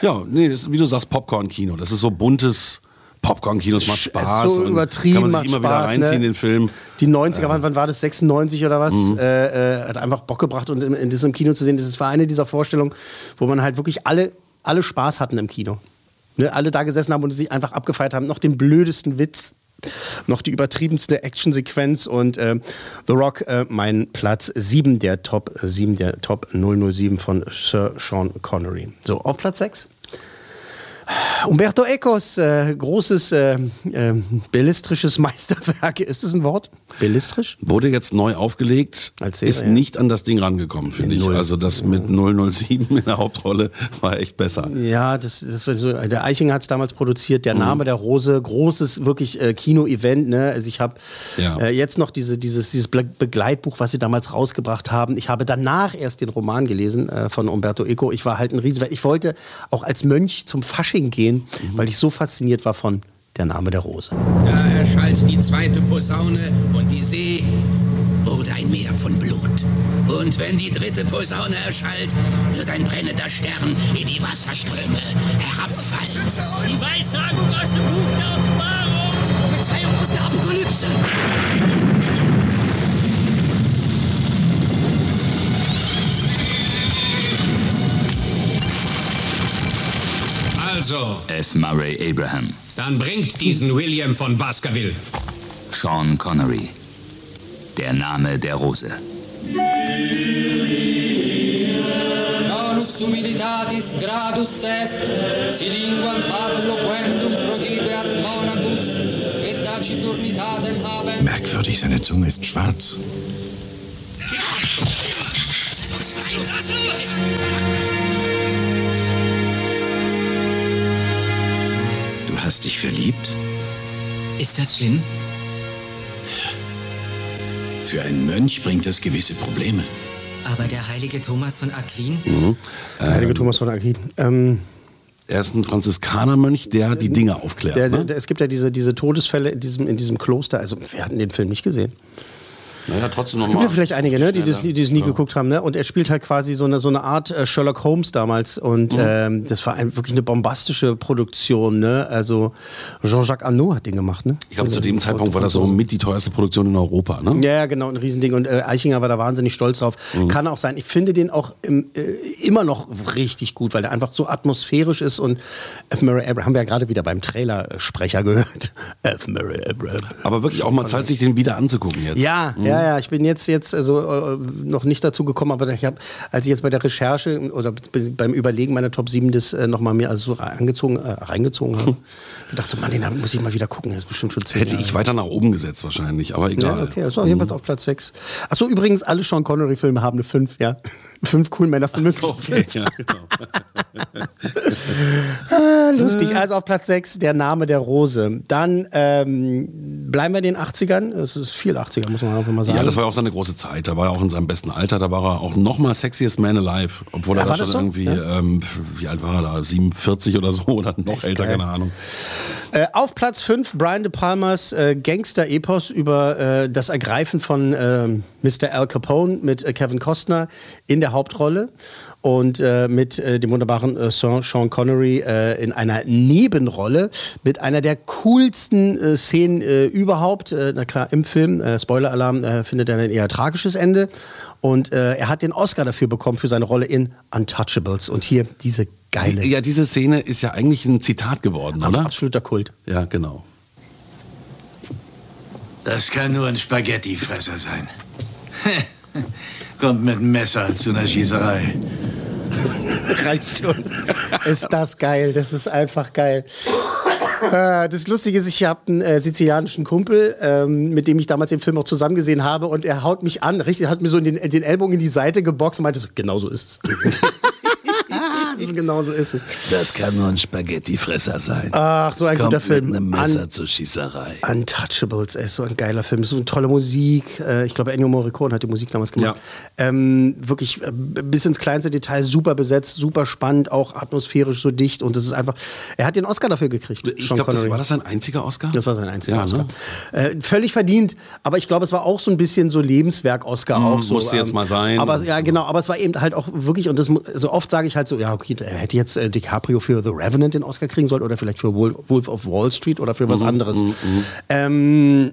Ja, nee, das ist, wie du sagst, Popcorn-Kino. Das ist so buntes Popcorn-Kino. Es macht Ist Spaß. so und übertrieben, Kann man sich immer wieder Spaß, reinziehen, ne? den Film. Die 90er, wann, wann war das? 96 oder was? Mhm. Äh, äh, hat einfach Bock gebracht und in, in diesem Kino zu sehen. Das war eine dieser Vorstellungen, wo man halt wirklich alle, alle Spaß hatten im Kino. Ne? Alle da gesessen haben und sich einfach abgefeiert haben. Noch den blödesten Witz, noch die übertriebenste Actionsequenz und äh, The Rock, äh, mein Platz 7 der Top 7 der Top 007 von Sir Sean Connery. So, auf Platz 6. Umberto Ecos, äh, großes äh, äh, bellistrisches Meisterwerk. Ist das ein Wort? Bellistrisch? Wurde jetzt neu aufgelegt, Serie, ist ja. nicht an das Ding rangekommen, finde ich. Also das mit 007 in der Hauptrolle war echt besser. Ja, das, das war so, der Eichinger hat es damals produziert, Mhm. der Name der Rose, großes wirklich äh, Kino-Event. Ne? Also ich habe Ja. äh, jetzt noch diese, dieses, dieses Begleitbuch, was sie damals rausgebracht haben. Ich habe danach erst den Roman gelesen äh, von Umberto Eco. Ich war halt ein Riesen, weil ich wollte auch als Mönch zum Fasching gehen sehen, weil ich so fasziniert war von Der Name der Rose. Da erschallt die zweite Posaune und die See wurde ein Meer von Blut. Und wenn die dritte Posaune erschallt, wird ein brennender Stern in die Wasserströme herabfallen. Die Weissagung aus dem Buch der Offenbarung. Prophezeiung aus der Apokalypse. Also, F. Murray Abraham. Dann bringt diesen William von Baskerville. Sean Connery. Der Name der Rose. Donus humilitatis gradus est, si linguam ad loquendum prodibeat monacus, et taciturnitatem habent. Merkwürdig, seine Zunge ist schwarz. Du hast dich verliebt? Ist das schlimm? Für einen Mönch bringt das gewisse Probleme. Aber der heilige Thomas von Aquin? Mhm. Der heilige Thomas von Aquin. Ähm, Er ist ein Franziskanermönch, der die Dinge aufklärt. der, ne? der, es gibt ja diese, diese Todesfälle in diesem, in diesem Kloster. Also, wir hatten den Film nicht gesehen. Naja, trotzdem Es gibt nochmal. ja vielleicht einige, ne, die das, die, das nie Ja. geguckt haben. Ne? Und er spielt halt quasi so eine, so eine Art äh, Sherlock Holmes damals. Und Mhm. ähm, das war ein, wirklich eine bombastische Produktion. Ne? Also Jean-Jacques Arnaud hat den gemacht. Ne? Ich glaube, zu Also, dem Zeitpunkt war das so mit die teuerste Produktion in Europa. Ne? Ja, ja, genau, ein Riesending. Und äh, Eichinger war da wahnsinnig stolz drauf. Mhm. Kann auch sein. Ich finde den auch im, äh, immer noch richtig gut, weil der einfach so atmosphärisch ist. Und F. Murray Abraham haben wir ja gerade wieder beim Trailer-Sprecher gehört. F. Murray Abraham. Aber wirklich auch mal Zeit, sich den wieder anzugucken jetzt. Ja, Mhm. ja, ja. Ich bin jetzt, jetzt also, äh, noch nicht dazu gekommen, aber ich habe, als ich jetzt bei der Recherche oder beim Überlegen meiner Top 7 das äh, nochmal mir also so reingezogen, äh, reingezogen habe, gedacht so, Mann, den muss ich mal wieder gucken. Das ist bestimmt schon zehn Hätte Jahre ich weiter nach oben gesetzt wahrscheinlich, aber egal. ja, okay, also jedenfalls auf Platz 6. Achso, übrigens, alle Sean Connery-Filme haben eine 5, ja. Fünf cool Männer von So, okay, ja, genau. ah, Lustig. Also auf Platz 6 der Name der Rose. Dann ähm, bleiben wir in den 80ern. Es ist viel 80er, muss man einfach mal sagen. Ja, das war auch seine große Zeit. Da war er auch in seinem besten Alter. Da war er auch noch mal sexiest man alive. Obwohl Ja, er da schon so? irgendwie, Ja. ähm, wie alt war er da? 47 oder so oder noch älter, geil. keine Ahnung. Äh, auf Platz 5 Brian De Palmas äh, Gangster-Epos über äh, das Ergreifen von ähm, Mr. Al Capone mit äh, Kevin Costner in der Hauptrolle und äh, mit äh, dem wunderbaren äh, Sir Sean Connery äh, in einer Nebenrolle mit einer der coolsten äh, Szenen äh, überhaupt. Äh, na klar, im Film, äh, Spoiler-Alarm, äh, findet er ein eher tragisches Ende. Und äh, er hat den Oscar dafür bekommen für seine Rolle in Untouchables. Und hier diese geile. Ja, diese Szene ist ja eigentlich ein Zitat geworden, oder? Absoluter Kult. Ja, genau. Das kann nur ein Spaghettifresser sein. Kommt mit einem Messer zu einer Schießerei. Reicht schon. ist das geil, das ist einfach geil. Äh, Das Lustige ist, ich habe einen äh, sizilianischen Kumpel, ähm, mit dem ich damals den Film auch zusammen gesehen habe und er haut mich an, richtig, hat mir so den, den Ellbogen in die Seite geboxt und meinte so, genau so ist es. so genau so ist es. Das kann nur ein Spaghettifresser sein. Ach, so ein Kommt guter Film. Mit einem Messer An- zur Schießerei. Untouchables, ey, so ein geiler Film. So eine tolle Musik. Äh, Ich glaube, Ennio Morricone hat die Musik damals gemacht. Ähm, wirklich äh, bis ins kleinste Detail super besetzt, super spannend, auch atmosphärisch so dicht. Und das ist einfach. Er hat den Oscar dafür gekriegt. Ich glaube, das war das sein einziger Oscar? Das war sein einziger Ja, Oscar. ne? Äh, völlig verdient, aber ich glaube, es war auch so ein bisschen so Lebenswerk-Oscar auch so. musste jetzt mal sein. Aber ja, genau, aber es war eben halt auch wirklich, und das so oft sage ich halt so, ja, okay, er hätte jetzt äh, DiCaprio für The Revenant den Oscar kriegen sollen oder vielleicht für Wolf, Wolf of Wall Street oder für was Mhm, anderes. mhm, mhm. Ähm,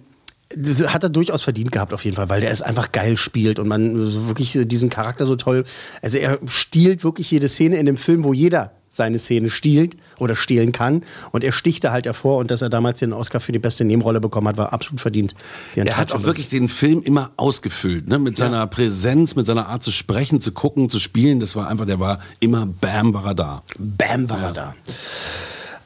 hat er durchaus verdient gehabt auf jeden Fall, weil der es einfach geil spielt und man wirklich diesen Charakter so toll. Also er stiehlt wirklich jede Szene in dem Film, wo jeder seine Szene stiehlt oder stehlen kann. Und er sticht da halt hervor und dass er damals den Oscar für die beste Nebenrolle bekommen hat, war absolut verdient. Die Er hat auch wirklich den Film immer ausgefüllt, ne? mit seiner Präsenz, mit seiner Art zu sprechen, zu gucken, zu spielen. Das war einfach, der war immer, bam, war er da. Bam, war er da.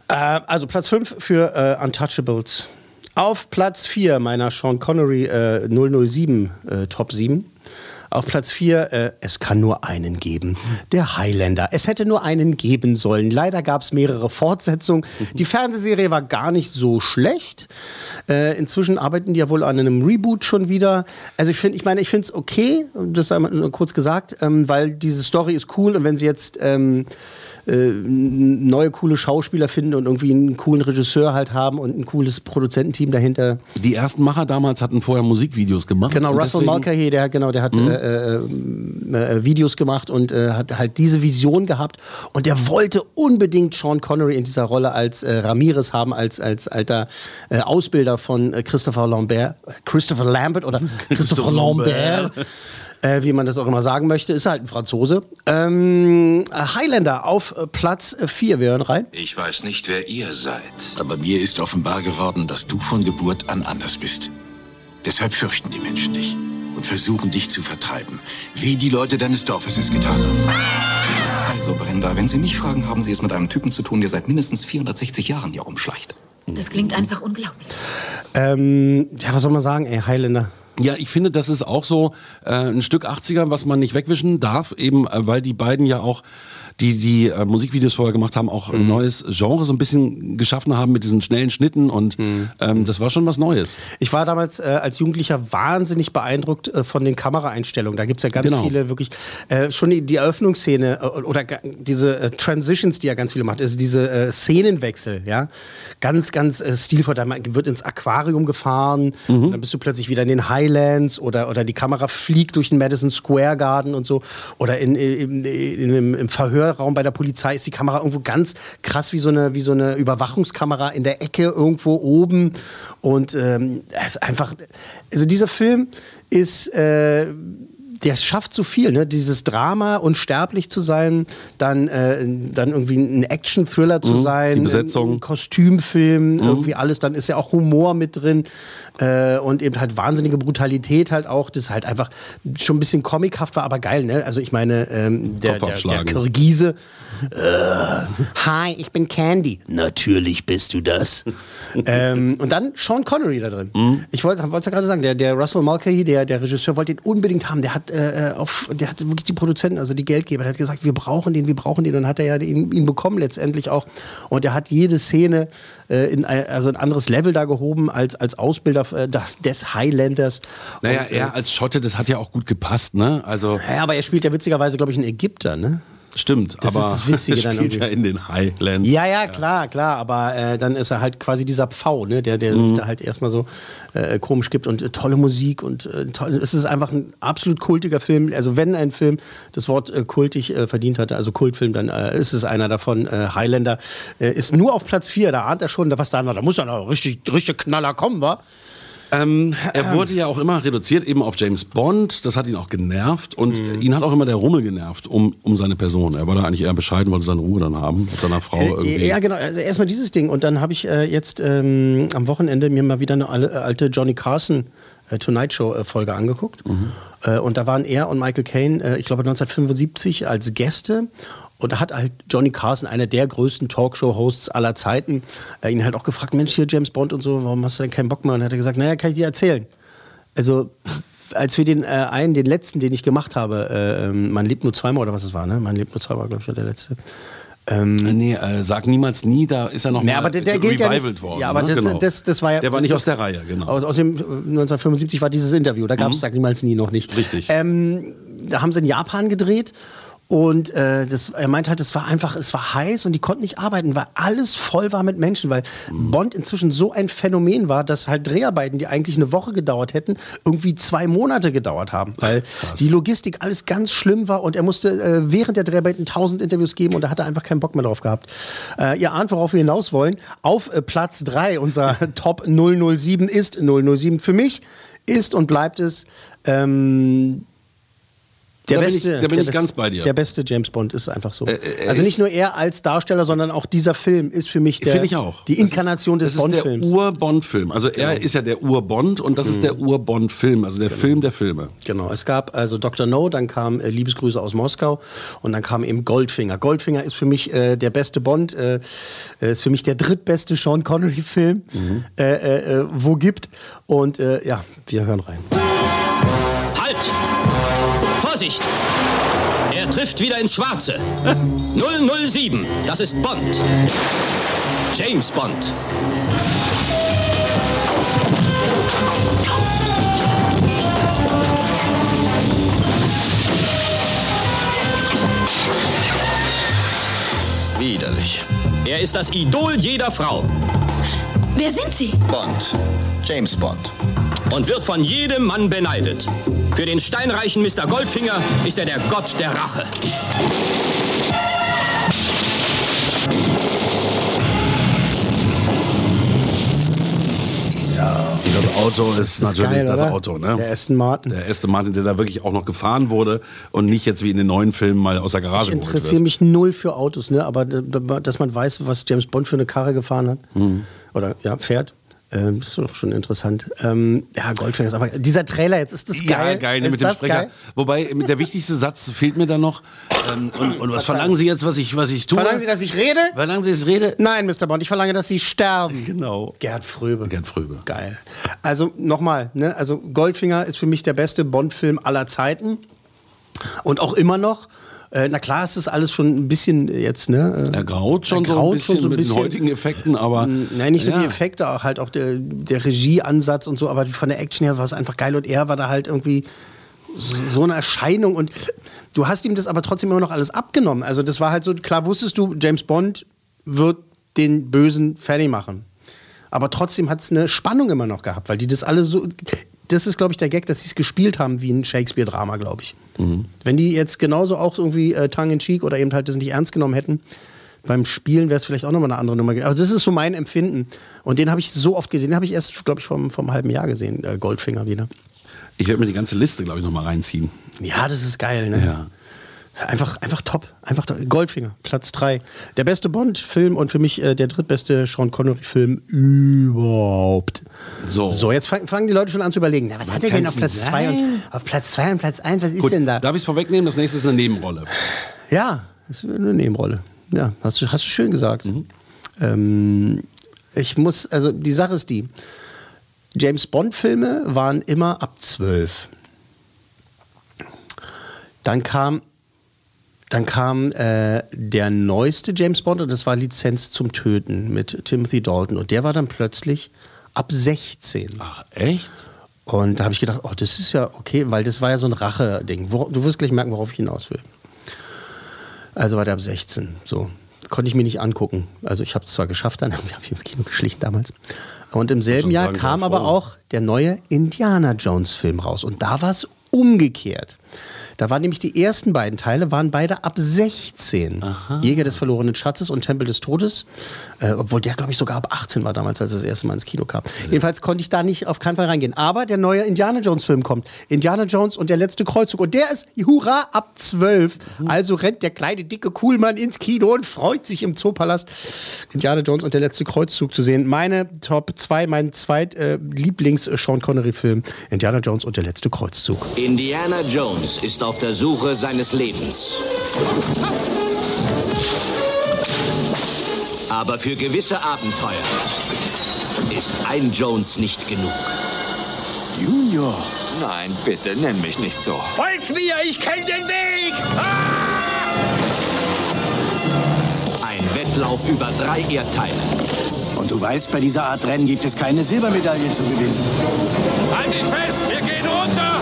Äh, also Platz 5 für äh, Untouchables. Auf Platz 4 meiner Sean Connery äh, 007 äh, Top 7. Auf Platz 4, äh, es kann nur einen geben. Der Highlander. Es hätte nur einen geben sollen. Leider gab es mehrere Fortsetzungen. Die Fernsehserie war gar nicht so schlecht. Äh, inzwischen arbeiten die ja wohl an einem Reboot schon wieder. Also ich finde, ich meine, ich finde es okay, das einmal kurz gesagt, ähm, weil diese Story ist cool und wenn sie jetzt ähm, äh, neue coole Schauspieler finden und irgendwie einen coolen Regisseur halt haben und ein cooles Produzententeam dahinter. Die ersten Macher damals hatten vorher Musikvideos gemacht. Genau, Russell Mulcahy, der, genau, der hat Mhm. äh, äh, äh, Videos gemacht und äh, hat halt diese Vision gehabt und der wollte unbedingt Sean Connery in dieser Rolle als äh, Ramirez haben, als, als alter äh, Ausbilder von äh, Christopher Lambert, äh, Christopher Lambert oder Christopher Lambert. Äh, wie man das auch immer sagen möchte, ist halt ein Franzose. Ähm, Highlander auf äh, Platz 4. Wir hören rein. Ich weiß nicht, wer ihr seid. Aber mir ist offenbar geworden, dass du von Geburt an anders bist. Deshalb fürchten die Menschen dich und versuchen dich zu vertreiben, wie die Leute deines Dorfes es getan haben. Also, Brenda, wenn Sie mich fragen, haben Sie es mit einem Typen zu tun, der seit mindestens 460 Jahren hier rumschleicht. Das klingt einfach unglaublich. Ähm, ja, was soll man sagen, ey, Highlander. Ja, ich finde, das ist auch so äh, ein Stück 80er, was man nicht wegwischen darf, eben äh, weil die beiden ja auch die die äh, Musikvideos vorher gemacht haben, auch ein neues Genre so ein bisschen geschaffen haben mit diesen schnellen Schnitten und ähm, das war schon was Neues. Ich war damals äh, als Jugendlicher wahnsinnig beeindruckt äh, von den Kameraeinstellungen. Da gibt es ja ganz Genau. viele wirklich, äh, schon die, die Eröffnungsszene äh, oder diese äh, Transitions, die er ganz viele macht, also diese Szenenwechsel, ja, ganz, ganz stilvoll. Da wird ins Aquarium gefahren, Mhm. dann bist du plötzlich wieder in den Highlands oder, oder die Kamera fliegt durch den Madison Square Garden und so. Oder in, in, in, im, im Verhörraum bei der Polizei ist die Kamera irgendwo ganz krass wie so eine, wie so eine Überwachungskamera in der Ecke irgendwo oben. Und ähm, es ist einfach, also dieser Film ist. Äh, der schafft so viel, ne? Dieses Drama, unsterblich zu sein, dann, äh, dann irgendwie ein Action-Thriller zu Mhm, sein, die Besetzung. ein Kostümfilm, Mhm. irgendwie alles, dann ist ja auch Humor mit drin äh, und eben halt wahnsinnige Brutalität halt auch, das halt einfach schon ein bisschen comichaft war, aber geil, ne? Also ich meine, ähm, der, der, der. Kirgise, äh, hi, ich bin Candy. Natürlich bist du das. ähm, und dann Sean Connery da drin. Mhm. Ich wollte es ja gerade sagen, der, der Russell Mulcahy, der, der Regisseur, wollte ihn unbedingt haben. Der hat, äh, auf, der hat wirklich die Produzenten, also die Geldgeber, der hat gesagt, wir brauchen den, wir brauchen den. Und dann hat er ja ihn, ihn bekommen letztendlich auch. Und er hat jede Szene äh, in ein, also ein anderes Level da gehoben als, als Ausbilder äh, des, des Highlanders. Naja, Und, äh, er als Schotte, das hat ja auch gut gepasst, ne? Also ja, aber er spielt ja witzigerweise, glaube ich, einen Ägypter, ne? Stimmt, Das aber ist das Witzige dann spielt irgendwie. ja in den Highlands. Ja, ja, klar, klar, aber äh, dann ist er halt quasi dieser Pfau, ne, der, der Mhm. sich da halt erstmal so äh, komisch gibt und äh, tolle Musik und äh, toll, es ist einfach ein absolut kultiger Film. Also wenn ein Film das Wort äh, kultig äh, verdient hatte, also Kultfilm, dann ist es einer davon. Highlander ist nur auf Platz 4, da ahnt er schon, was da noch, da muss ja noch richtig, richtig Knaller kommen, wa? Ähm, er wurde ja auch immer reduziert eben auf James Bond. Das hat ihn auch genervt und Mhm. ihn hat auch immer der Rummel genervt um, um seine Person. Er war da eigentlich eher bescheiden, wollte seine Ruhe dann haben mit seiner Frau irgendwie. Äh, ja, genau. Also erstmal dieses Ding. Und dann habe ich äh, jetzt ähm, am Wochenende mir mal wieder eine äh, alte Johnny Carson äh, Tonight Show äh, Folge angeguckt. Äh, und da waren er und Michael Caine, ich glaube 1975, als Gäste. Und da hat halt Johnny Carson, einer der größten Talkshow-Hosts aller Zeiten, äh, ihn halt auch gefragt, Mensch, hier James Bond und so, warum hast du denn keinen Bock mehr? Und dann hat er gesagt, naja, kann ich dir erzählen. Also, als wir den äh, einen, den letzten, den ich gemacht habe, äh, ähm, man lebt nur zweimal oder was es war, ne? Man lebt nur zweimal, glaube ich, war der letzte. Ähm, nee, äh, sag niemals nie, da ist er noch Nee, mal aber der, der gilt ja nicht. worden. ja, aber ne? das, Genau. das, das war ja. Der war nicht aus der Reihe, genau. Aus, aus dem äh, 1975 war dieses Interview, da gab es Mhm. Sag niemals nie noch nicht. Richtig. Ähm, da haben sie in Japan gedreht. Und äh, das, er meint halt, es war einfach, es war heiß und die konnten nicht arbeiten, weil alles voll war mit Menschen, weil. Bond inzwischen so ein Phänomen war, dass halt Dreharbeiten, die eigentlich eine Woche gedauert hätten, irgendwie zwei Monate gedauert haben, weil die Logistik alles ganz schlimm war und er musste äh, während der Dreharbeiten tausend Interviews geben und da hat er einfach keinen Bock mehr drauf gehabt. Äh, ihr ahnt, worauf wir hinaus wollen. Auf äh, Platz 3 unser Top 007 ist 007. Für mich ist und bleibt es ähm, der Da bin beste, ich- da bin der ich beste- ganz bei dir. Der beste James Bond ist einfach so. Äh, äh, also ist- nicht nur er als Darsteller, sondern auch dieser Film ist für mich der, Finde ich auch. die Inkarnation das des ist, Das Bond-Films. ist der Ur-Bond-Film. Also er Genau. ist ja der Ur-Bond und das ist Mhm. der Ur-Bond-Film, also der Film der Filme. Genau, es gab also Dr. No, dann kam äh, Liebesgrüße aus Moskau und dann kam eben Goldfinger. Goldfinger ist für mich äh, der beste Bond, äh, ist für mich der drittbeste Sean Connery-Film, Mhm. äh, äh, äh, wo gibt. Und äh, ja, wir hören rein. Halt! Vorsicht! Er trifft wieder ins Schwarze. 007, das ist Bond. James Bond. Widerlich. Er ist das Idol jeder Frau. Wer sind Sie? Bond. James Bond. Und wird von jedem Mann beneidet. Für den steinreichen Mr. Goldfinger ist er der Gott der Rache. Ja, das Auto ist, ist natürlich geil, das? Auto, ne? Der Aston Martin. Der Aston Martin, der da wirklich auch noch gefahren wurde und nicht jetzt wie in den neuen Filmen mal aus der Garage Ich interessiere mich null für Autos, ne? aber dass man weiß, was James Bond für eine Karre gefahren hat Mhm. oder ja, fährt, ähm, ist doch schon interessant. Ähm, ja, Goldfinger ist einfach. Dieser Trailer jetzt, ist das geil? Ja, geil, ne, mit dem das Sprecher. Geil? Wobei, der wichtigste Satz fehlt mir da noch. Ähm, und, und was verlangen Sie jetzt, was ich, was ich tue? Verlangen Sie, dass ich rede? Verlangen Sie, dass ich rede? Nein, Mr. Bond, ich verlange, dass Sie sterben. Genau. Gerd Fröbe. Gerd Fröbe. Geil. Also nochmal, ne? also Goldfinger ist für mich der beste Bond-Film aller Zeiten und auch immer noch. Äh, na klar, es ist alles schon ein bisschen jetzt, ne? äh, Er graut schon, so, ein bisschen schon so ein mit bisschen. den heutigen Effekten, aber. Nein, nicht nur ja. die Effekte, auch halt auch der, der Regieansatz und so, aber von der Action her war es einfach geil und er war da halt irgendwie so so eine Erscheinung und du hast ihm das aber trotzdem immer noch alles abgenommen. Also das war halt so, klar wusstest du, James Bond wird den Bösen fertig machen. Aber trotzdem hat es eine Spannung immer noch gehabt, weil die das alle so. Das ist, glaube ich, der Gag, dass sie es gespielt haben wie ein Shakespeare-Drama, glaube ich. Mhm. Wenn die jetzt genauso auch irgendwie äh, tongue in cheek oder eben halt das nicht ernst genommen hätten, beim Spielen wäre es vielleicht auch nochmal eine andere Nummer. Aber das ist so mein Empfinden. Und den habe ich so oft gesehen. Den habe ich erst, glaube ich, vom, vom halben Jahr gesehen, äh, Goldfinger wieder. Ich werde mir die ganze Liste, glaube ich, nochmal reinziehen. Ja, das ist geil, ne? Ja. Einfach, einfach top. Einfach top. Goldfinger, Platz 3. Der beste Bond-Film und für mich äh, der drittbeste Sean Connery-Film überhaupt. So. So, jetzt fang- fangen die Leute schon an zu überlegen. Na, was Was hat er denn auf Platz denn 2 und auf Platz 2 und Platz 1? Was ist Gut, denn da? darf ich es vorwegnehmen? Das nächste ist eine Nebenrolle. Ja, ist eine Nebenrolle. Ja, hast du, hast du schön gesagt. Ähm, ich muss, also die Sache ist die, James Bond-Filme waren immer ab 12. Dann kam, dann kam äh, der neueste James Bond und das war Lizenz zum Töten mit Timothy Dalton und der war dann plötzlich ab 16. Ach, echt? Und da habe ich gedacht, oh, das ist ja okay, weil das war ja so ein Rache-Ding. Du wirst gleich merken, worauf ich hinaus will. Also war der ab 16. So. Konnte ich mir nicht angucken. Also ich habe es zwar geschafft, dann habe ich ins Kino geschlichen damals. Und im selben Jahr kam aber auch der neue Indiana Jones Film raus. Und da war es umgekehrt. Da waren nämlich die ersten beiden Teile, waren beide ab 16. Jäger des verlorenen Schatzes und Tempel des Todes. Äh, obwohl der, glaube ich, sogar ab 18 war damals, als er das erste Mal ins Kino kam. Jedenfalls konnte ich da nicht auf keinen Fall reingehen. Aber der neue Indiana Jones Film kommt. Indiana Jones und der letzte Kreuzzug. Und der ist, hurra, ab 12. Also rennt der kleine, dicke Kuhlmann ins Kino und freut sich im Zoopalast, Indiana Jones und der letzte Kreuzzug zu sehen. Meine Top 2, mein zweit äh, Lieblings-Sean Connery-Film. Indiana Jones und der letzte Kreuzzug. Indiana Jones ist auf der Suche seines Lebens. Aber für gewisse Abenteuer ist ein Jones nicht genug. Junior. Nein, bitte, nenn mich nicht so. Folgt mir, ich kenne den Weg! Ein Wettlauf über drei Erdteile. Und du weißt, bei dieser Art Rennen gibt es keine Silbermedaille zu gewinnen. Halt dich fest, wir gehen runter!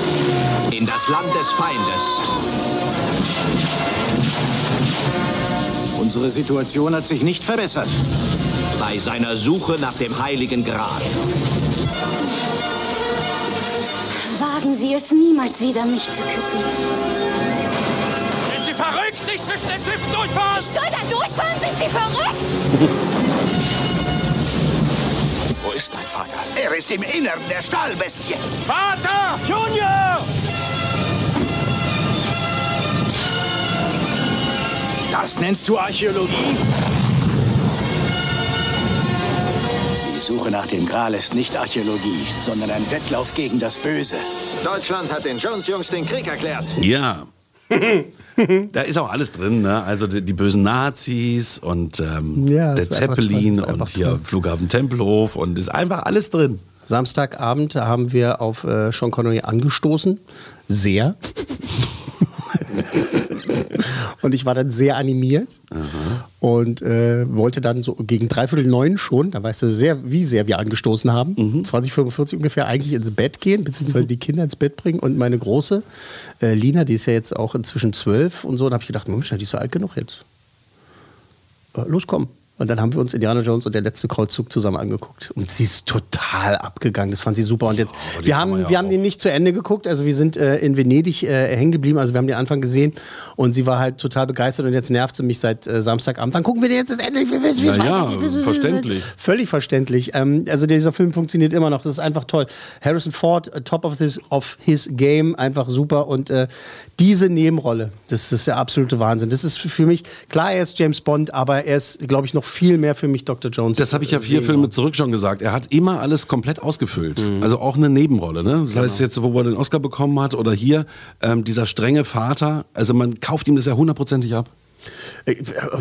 Das Land des Feindes. Unsere Situation hat sich nicht verbessert. Bei seiner Suche nach dem Heiligen Gral. Wagen Sie es niemals wieder, mich zu küssen. Sind Sie verrückt? Nicht zwischen den Schiffen durchfahren! Ich soll da durchfahren? Sind Sie verrückt? Wo ist mein Vater? Er ist im Innern der Stahlbestie. Vater! Junior! Das nennst du Archäologie? Die Suche nach dem Gral ist nicht Archäologie, sondern ein Wettlauf gegen das Böse. Deutschland hat den Jones-Jungs den Krieg erklärt. Ja. da ist auch alles drin, ne? Also die, die bösen Nazis und ähm, Ja, der Zeppelin einfach und hier toll. Flughafen Tempelhof und ist einfach alles drin. Samstagabend haben wir auf äh, Sean Connery angestoßen. Sehr. und ich war dann sehr animiert und äh, wollte dann so gegen dreiviertel neun schon, da weißt du sehr, wie sehr wir angestoßen haben, Mhm. 2045 ungefähr eigentlich ins Bett gehen, beziehungsweise die Kinder ins Bett bringen und meine große, äh, Lina, die ist ja jetzt auch inzwischen zwölf und so, da habe ich gedacht, Mensch, die ist ja alt genug jetzt. Äh, los, komm. Und dann haben wir uns Indiana Jones und der letzte Kreuzzug zusammen angeguckt. Und sie ist total abgegangen. Das fand sie super. Und jetzt, die wir haben, ja wir haben den nicht zu Ende geguckt. Also wir sind äh, in Venedig äh, hängen geblieben. Also wir haben den Anfang gesehen. Und sie war halt total begeistert. Und jetzt nervt sie mich seit äh, Samstagabend. Dann gucken wir den jetzt das Ende. Ich will wissen, wie es ja, weitergeht. Es- verständlich. Völlig verständlich. Ähm, also dieser Film funktioniert immer noch. Das ist einfach toll. Harrison Ford, äh, top of, this, of his game, einfach super. Und äh, diese Nebenrolle, das ist der absolute Wahnsinn. Das ist für mich, klar, er ist James Bond, aber er ist, glaube ich, noch viel mehr für mich Dr. Jones. Das habe ich ja vier Filme zurück schon gesagt. Er hat immer alles komplett ausgefüllt. Mhm. Also auch eine Nebenrolle. Ne? Das Genau. heißt jetzt, wo er den Oscar bekommen hat oder hier, ähm, dieser strenge Vater. Also man kauft ihm das ja hundertprozentig ab. Äh,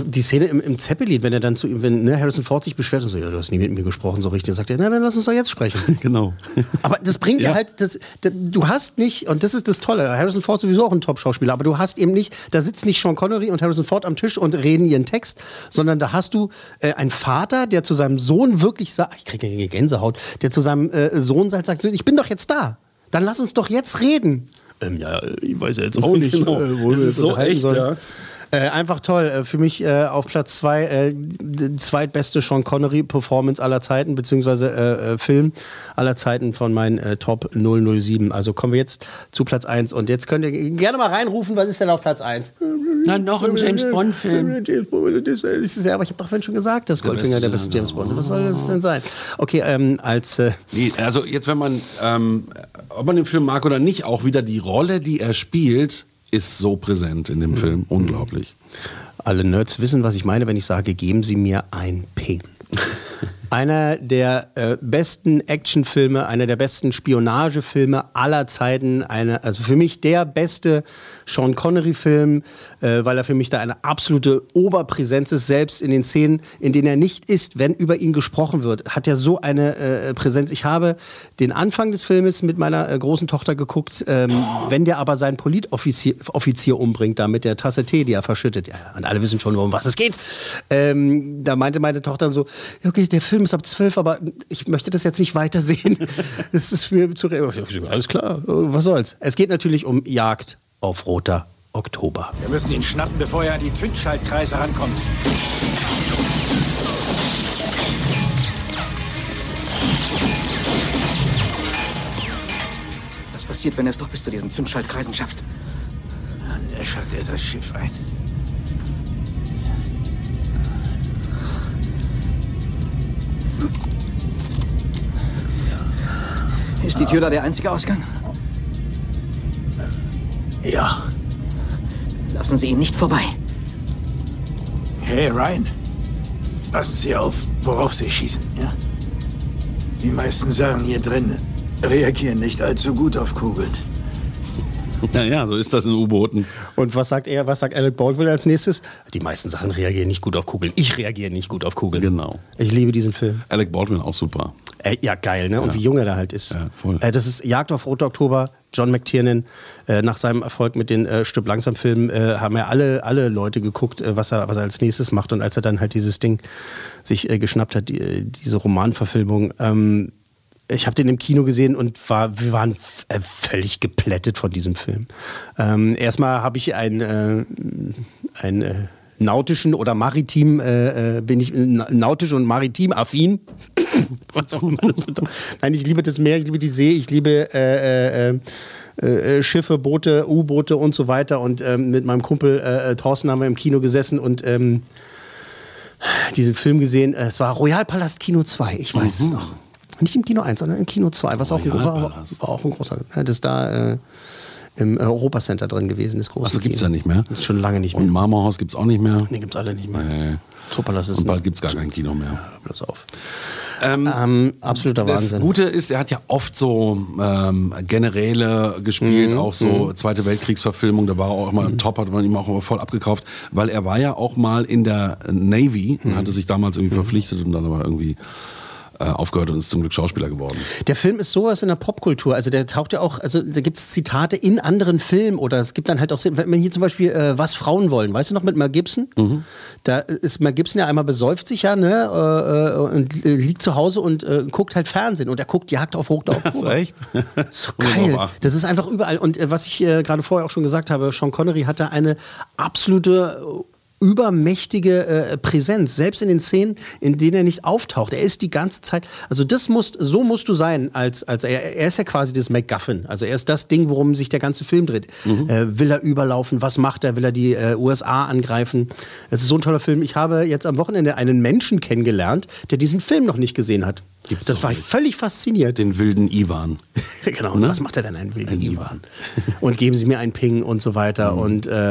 Die Szene im, im Zeppelin, wenn er dann zu ihm, wenn ne, Harrison Ford sich beschwert und so, ja, du hast nie mit mir gesprochen, so richtig, dann sagt er, na, dann lass uns doch jetzt sprechen. genau. Aber das bringt Ja. dir halt, das, d- du hast nicht, und das ist das Tolle, Harrison Ford sowieso auch ein Top-Schauspieler, aber du hast eben nicht, da sitzt nicht Sean Connery und Harrison Ford am Tisch und reden ihren Text, sondern da hast du äh, einen Vater, der zu seinem Sohn wirklich sagt, ich kriege ja Gänsehaut, der zu seinem äh, Sohn sagt, sagt, ich bin doch jetzt da, dann lass uns doch jetzt reden. Ähm, ja, ich weiß ja jetzt auch nicht, Genau. äh, wo Es wir ist so echt, sollen. ja. Äh, einfach toll. Äh, für mich äh, auf Platz zwei äh, zweitbeste Sean Connery-Performance aller Zeiten, beziehungsweise äh, Film aller Zeiten von meinen Top 007. Also kommen wir jetzt zu Platz eins Und jetzt könnt ihr gerne mal reinrufen, was ist denn auf Platz eins? Na, noch ein James Bond-Film. James Bond, das ist ja, aber ich habe doch vorhin schon gesagt, dass Goldfinger der beste James Bond ist. Was soll das denn sein? Okay, ähm, als äh, Nee, also jetzt, wenn man, ähm, ob man den Film mag oder nicht, auch wieder die Rolle, die er spielt, ist so präsent in dem Film. Unglaublich. alle Nerds wissen, was ich meine, wenn ich sage, geben Sie mir ein Ping. Einer der äh, besten Actionfilme, einer der besten Spionagefilme aller Zeiten. Eine, also für mich der beste Sean Connery-Film, äh, weil er für mich da eine absolute Oberpräsenz ist, selbst in den Szenen, in denen er nicht ist, wenn über ihn gesprochen wird, hat er so eine äh, Präsenz. Ich habe den Anfang des Filmes mit meiner äh, großen Tochter geguckt, ähm, wenn der aber seinen Politoffizier Offizier umbringt, da mit der Tasse Tee, die er verschüttet. Ja, und alle wissen schon, um was es geht. Ähm, da meinte meine Tochter so, "Ja, okay, der Film ist ab zwölf, aber ich möchte das jetzt nicht weitersehen. Das ist mir zu... Alles klar, was soll's. Es geht natürlich um Jagd auf roter Oktober. Wir müssen ihn schnappen, bevor er an die Zündschaltkreise rankommt. Was passiert, wenn er es doch bis zu diesen Zündschaltkreisen schafft? Dann äschert er das Schiff ein. Ist die Tür da der einzige Ausgang? Ja. Lassen Sie ihn nicht vorbei. Hey, Ryan. Passen Sie auf, worauf Sie schießen, ja? Die meisten Sachen hier drin reagieren nicht allzu gut auf Kugeln. Naja, so ist das in U-Booten. Und was sagt er, was sagt Alec Baldwin als nächstes? Die meisten Sachen reagieren nicht gut auf Kugeln. Ich reagiere nicht gut auf Kugeln. Genau. Ich liebe diesen Film. Alec Baldwin auch super. Äh, ja, geil, ne? Und Ja. wie jung er da halt ist. Ja, voll. Äh, das ist Jagd auf Rote Oktober. John McTiernan, äh, nach seinem Erfolg mit den äh, Stück langsam Filmen, äh, haben ja alle, alle Leute geguckt, äh, was, er, was er als nächstes macht. Und als er dann halt dieses Ding sich äh, geschnappt hat, die, diese Romanverfilmung, ähm, ich habe den im Kino gesehen und war, wir waren äh, völlig geplättet von diesem Film. Ähm, erstmal habe ich ein, äh, ein äh, nautischen oder maritim, äh, äh, bin ich na- nautisch und maritim affin. Was auch immer das bedeutet. Nein, ich liebe das Meer, ich liebe die See, ich liebe äh, äh, äh, Schiffe, Boote, U-Boote und so weiter. Und ähm, mit meinem Kumpel äh, Thorsten haben wir im Kino gesessen und ähm, diesen Film gesehen. Es war Royal Palast Kino 2, ich weiß es noch. Nicht im Kino 1, sondern im Kino 2, was auch ein, war, war auch ein großer. Ja, das ist da äh, im Europacenter drin gewesen, das große Achso, gibt's ja Kino. nicht mehr. Das ist schon lange nicht mehr. Und Marmorhaus gibt's auch nicht mehr. Nee, gibt's alle nicht mehr. Nee. Zoopalast ist Und bald ein- gibt's gar kein Kino mehr. Bloß auf. Ähm, absoluter Das Wahnsinn. Gute ist, er hat ja oft so ähm, Generäle gespielt, Mhm, auch so mhm. Zweite Weltkriegsverfilmung, da war er auch immer top, hat man ihm auch immer voll abgekauft, weil er war ja auch mal in der Navy Mhm. hatte sich damals irgendwie verpflichtet und dann aber irgendwie äh, aufgehört und ist zum Glück Schauspieler geworden. Der Film ist sowas in der Popkultur. Also der taucht ja auch, also da gibt es Zitate in anderen Filmen oder es gibt dann halt auch, wenn man hier zum Beispiel äh, Was Frauen wollen, weißt du noch mit Mel Gibson? Mhm. Da ist Mel Gibson ja einmal besäuft sich ja, ne? Äh, äh, und liegt zu Hause und äh, guckt halt Fernsehen und er guckt Jagd auf Hoch auf Ist echt? So geil. Das ist einfach überall. Und was ich gerade vorher auch schon gesagt habe, Sean Connery hatte eine absolute übermächtige äh, Präsenz, selbst in den Szenen, in denen er nicht auftaucht. Er ist die ganze Zeit, also das musst, so musst du sein, als, als er, er ist ja quasi das MacGuffin. Also er ist das Ding, worum sich der ganze Film dreht. Äh, will er überlaufen? Was macht er? Will er die äh, USA angreifen? Es ist so ein toller Film. Ich habe jetzt am Wochenende einen Menschen kennengelernt, der diesen Film noch nicht gesehen hat. das war ich völlig fasziniert. Den wilden Ivan. genau. Und was macht er denn, einen wilden Ivan? und geben Sie mir einen Ping und so weiter. Und äh,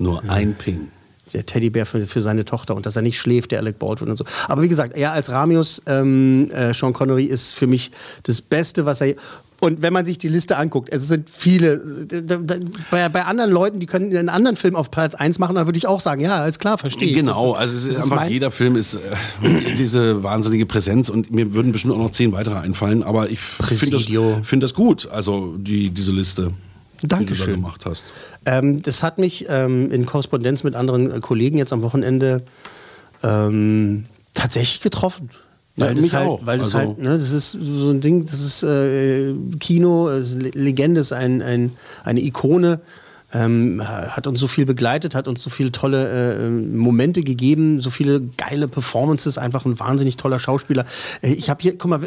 Nur ein Ping. der Teddybär für, für seine Tochter und dass er nicht schläft, der Alec Baldwin und so. Aber wie gesagt, er als Ramius, ähm, äh, Sean Connery, ist für mich das Beste, was er. Und wenn man sich die Liste anguckt, es sind viele. Da, bei, bei anderen Leuten, die können einen anderen Film auf Platz 1 machen, dann würde ich auch sagen, ja, alles klar, verstehe ich. Genau, Das also es ist, einfach, mein- jeder Film ist äh, diese wahnsinnige Präsenz und mir würden bestimmt auch noch zehn weitere einfallen, aber ich finde das, find das gut, also die, diese Liste, die du da Dankeschön. gemacht hast. Ähm, das hat mich ähm, in Korrespondenz mit anderen äh, Kollegen jetzt am Wochenende ähm, tatsächlich getroffen. Ja, Weil das mich halt, auch. Weil das Also- halt, ne, das ist so ein Ding, das ist äh, Kino, es ist Le- Legende, ist ein, ein, eine Ikone. Ähm, hat uns so viel begleitet, hat uns so viele tolle äh, Momente gegeben, so viele geile Performances, einfach ein wahnsinnig toller Schauspieler. Äh, ich habe hier, guck mal,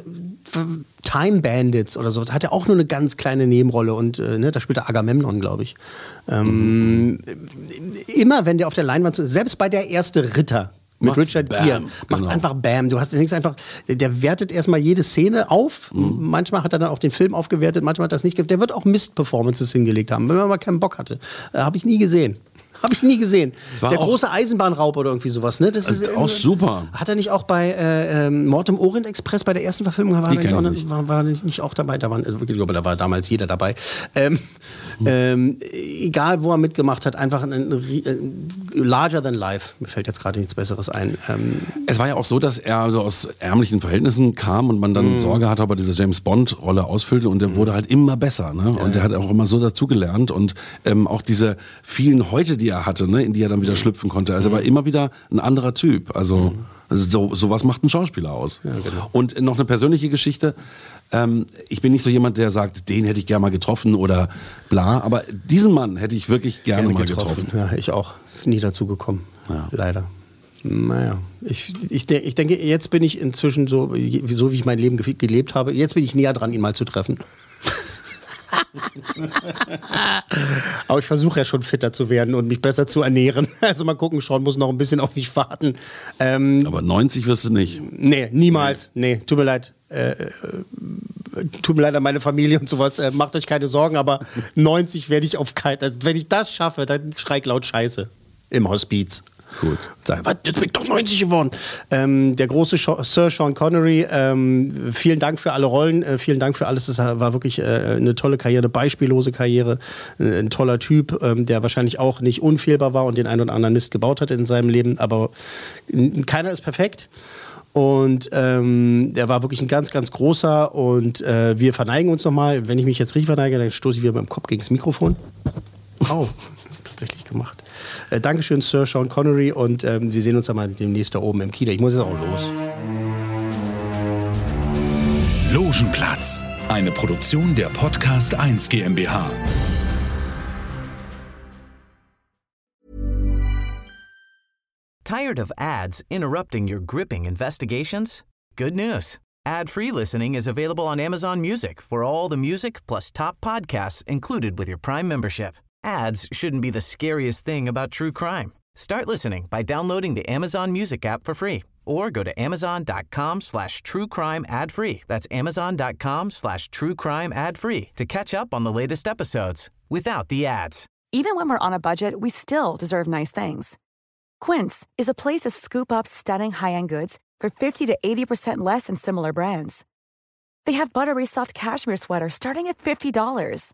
Time Bandits oder so, hat er auch nur eine ganz kleine Nebenrolle und äh, ne, da spielt er Agamemnon, glaube ich. Ähm, Immer wenn der auf der Leinwand, selbst bei der erste Ritter, mit Macht's Richard Gere. Macht's genau. einfach Bam. Du hast denkst einfach, der wertet erstmal jede Szene auf. Mhm. Manchmal hat er dann auch den Film aufgewertet, manchmal hat er das nicht. ge- Der wird auch Mist-Performances hingelegt haben, wenn man mal keinen Bock hatte. Äh, Habe ich nie gesehen. Habe ich nie gesehen. Der große Eisenbahnraub oder irgendwie sowas, ne? Das ist Also auch super. Hat er nicht auch bei äh, ähm, Mord im Orient Express bei der ersten Verfilmung war, er nicht, auch, nicht. war, war nicht auch dabei? Da waren, also wirklich, ich glaube, da war damals jeder dabei. Ähm, Hm. ähm, egal, wo er mitgemacht hat, einfach ein, ein, ein larger than life. Mir fällt jetzt gerade nichts Besseres ein. Ähm, Es war ja auch so, dass er also aus ärmlichen Verhältnissen kam und man dann Mhm. Sorge hatte, ob er diese James Bond-Rolle ausfüllte und der wurde halt immer besser. Ne? und er hat auch immer so dazugelernt und ähm, auch diese vielen Häute, die er hatte, ne? in die er dann wieder schlüpfen konnte. Also er war immer wieder ein anderer Typ. Also also so sowas macht ein Schauspieler aus. Und noch eine persönliche Geschichte. Ähm, ich bin nicht so jemand, der sagt, den hätte ich gerne mal getroffen oder bla, aber diesen Mann hätte ich wirklich gerne, mal getroffen. Ja, ich auch. Ist nie dazu gekommen. Leider. Naja, ich, ich, ich denke, jetzt bin ich inzwischen so, wie- so wie ich mein Leben ge- gelebt habe, jetzt bin ich näher dran, ihn mal zu treffen. Aber ich versuche ja schon fitter zu werden und mich besser zu ernähren. Also mal gucken, Sean muss noch ein bisschen auf mich warten. Ähm, Aber 90 wirst du nicht. Nee, niemals. Nee, tut mir leid. Äh, äh, tut mir leid an meine Familie und sowas. Äh, macht euch keine Sorgen, aber 90 werde ich auf keinen. Also wenn ich das schaffe, dann schrei ich laut Scheiße im Hospiz. Gut. Sag, was, jetzt bin ich doch 90 geworden. Ähm, der große Sir Sean Connery, ähm, vielen Dank für alle Rollen, äh, vielen Dank für alles. Das war wirklich äh, eine tolle Karriere, eine beispiellose Karriere. Äh, ein toller Typ, ähm, der wahrscheinlich auch nicht unfehlbar war und den einen oder anderen Mist gebaut hat in seinem Leben. Aber keiner ist perfekt. Und ähm, der war wirklich ein ganz, ganz großer. Und äh, wir verneigen uns nochmal. Wenn ich mich jetzt richtig verneige, dann stoße ich wieder mit dem Kopf gegen das Mikrofon. Au, tatsächlich gemacht. Äh, Dankeschön, Sir Sean Connery. Und ähm, wir sehen uns dann mal demnächst da oben im Kino. Ich muss jetzt auch los. Logenplatz, eine Produktion der Podcast 1 GmbH. Tired of ads interrupting your gripping investigations? Good news. Ad-free listening is available on Amazon Music for all the music plus top podcasts included with your Prime membership. Ads shouldn't be the scariest thing about true crime. Start listening by downloading the Amazon Music app for free or go to amazon.com slash true crime ad free. That's amazon.com slash true crime ad free to catch up on the latest episodes without the ads. Even when we're on a budget, we still deserve nice things. Quince is a place to scoop up stunning high-end goods for 50 to 80% less than similar brands. They have buttery soft cashmere sweaters starting at $50,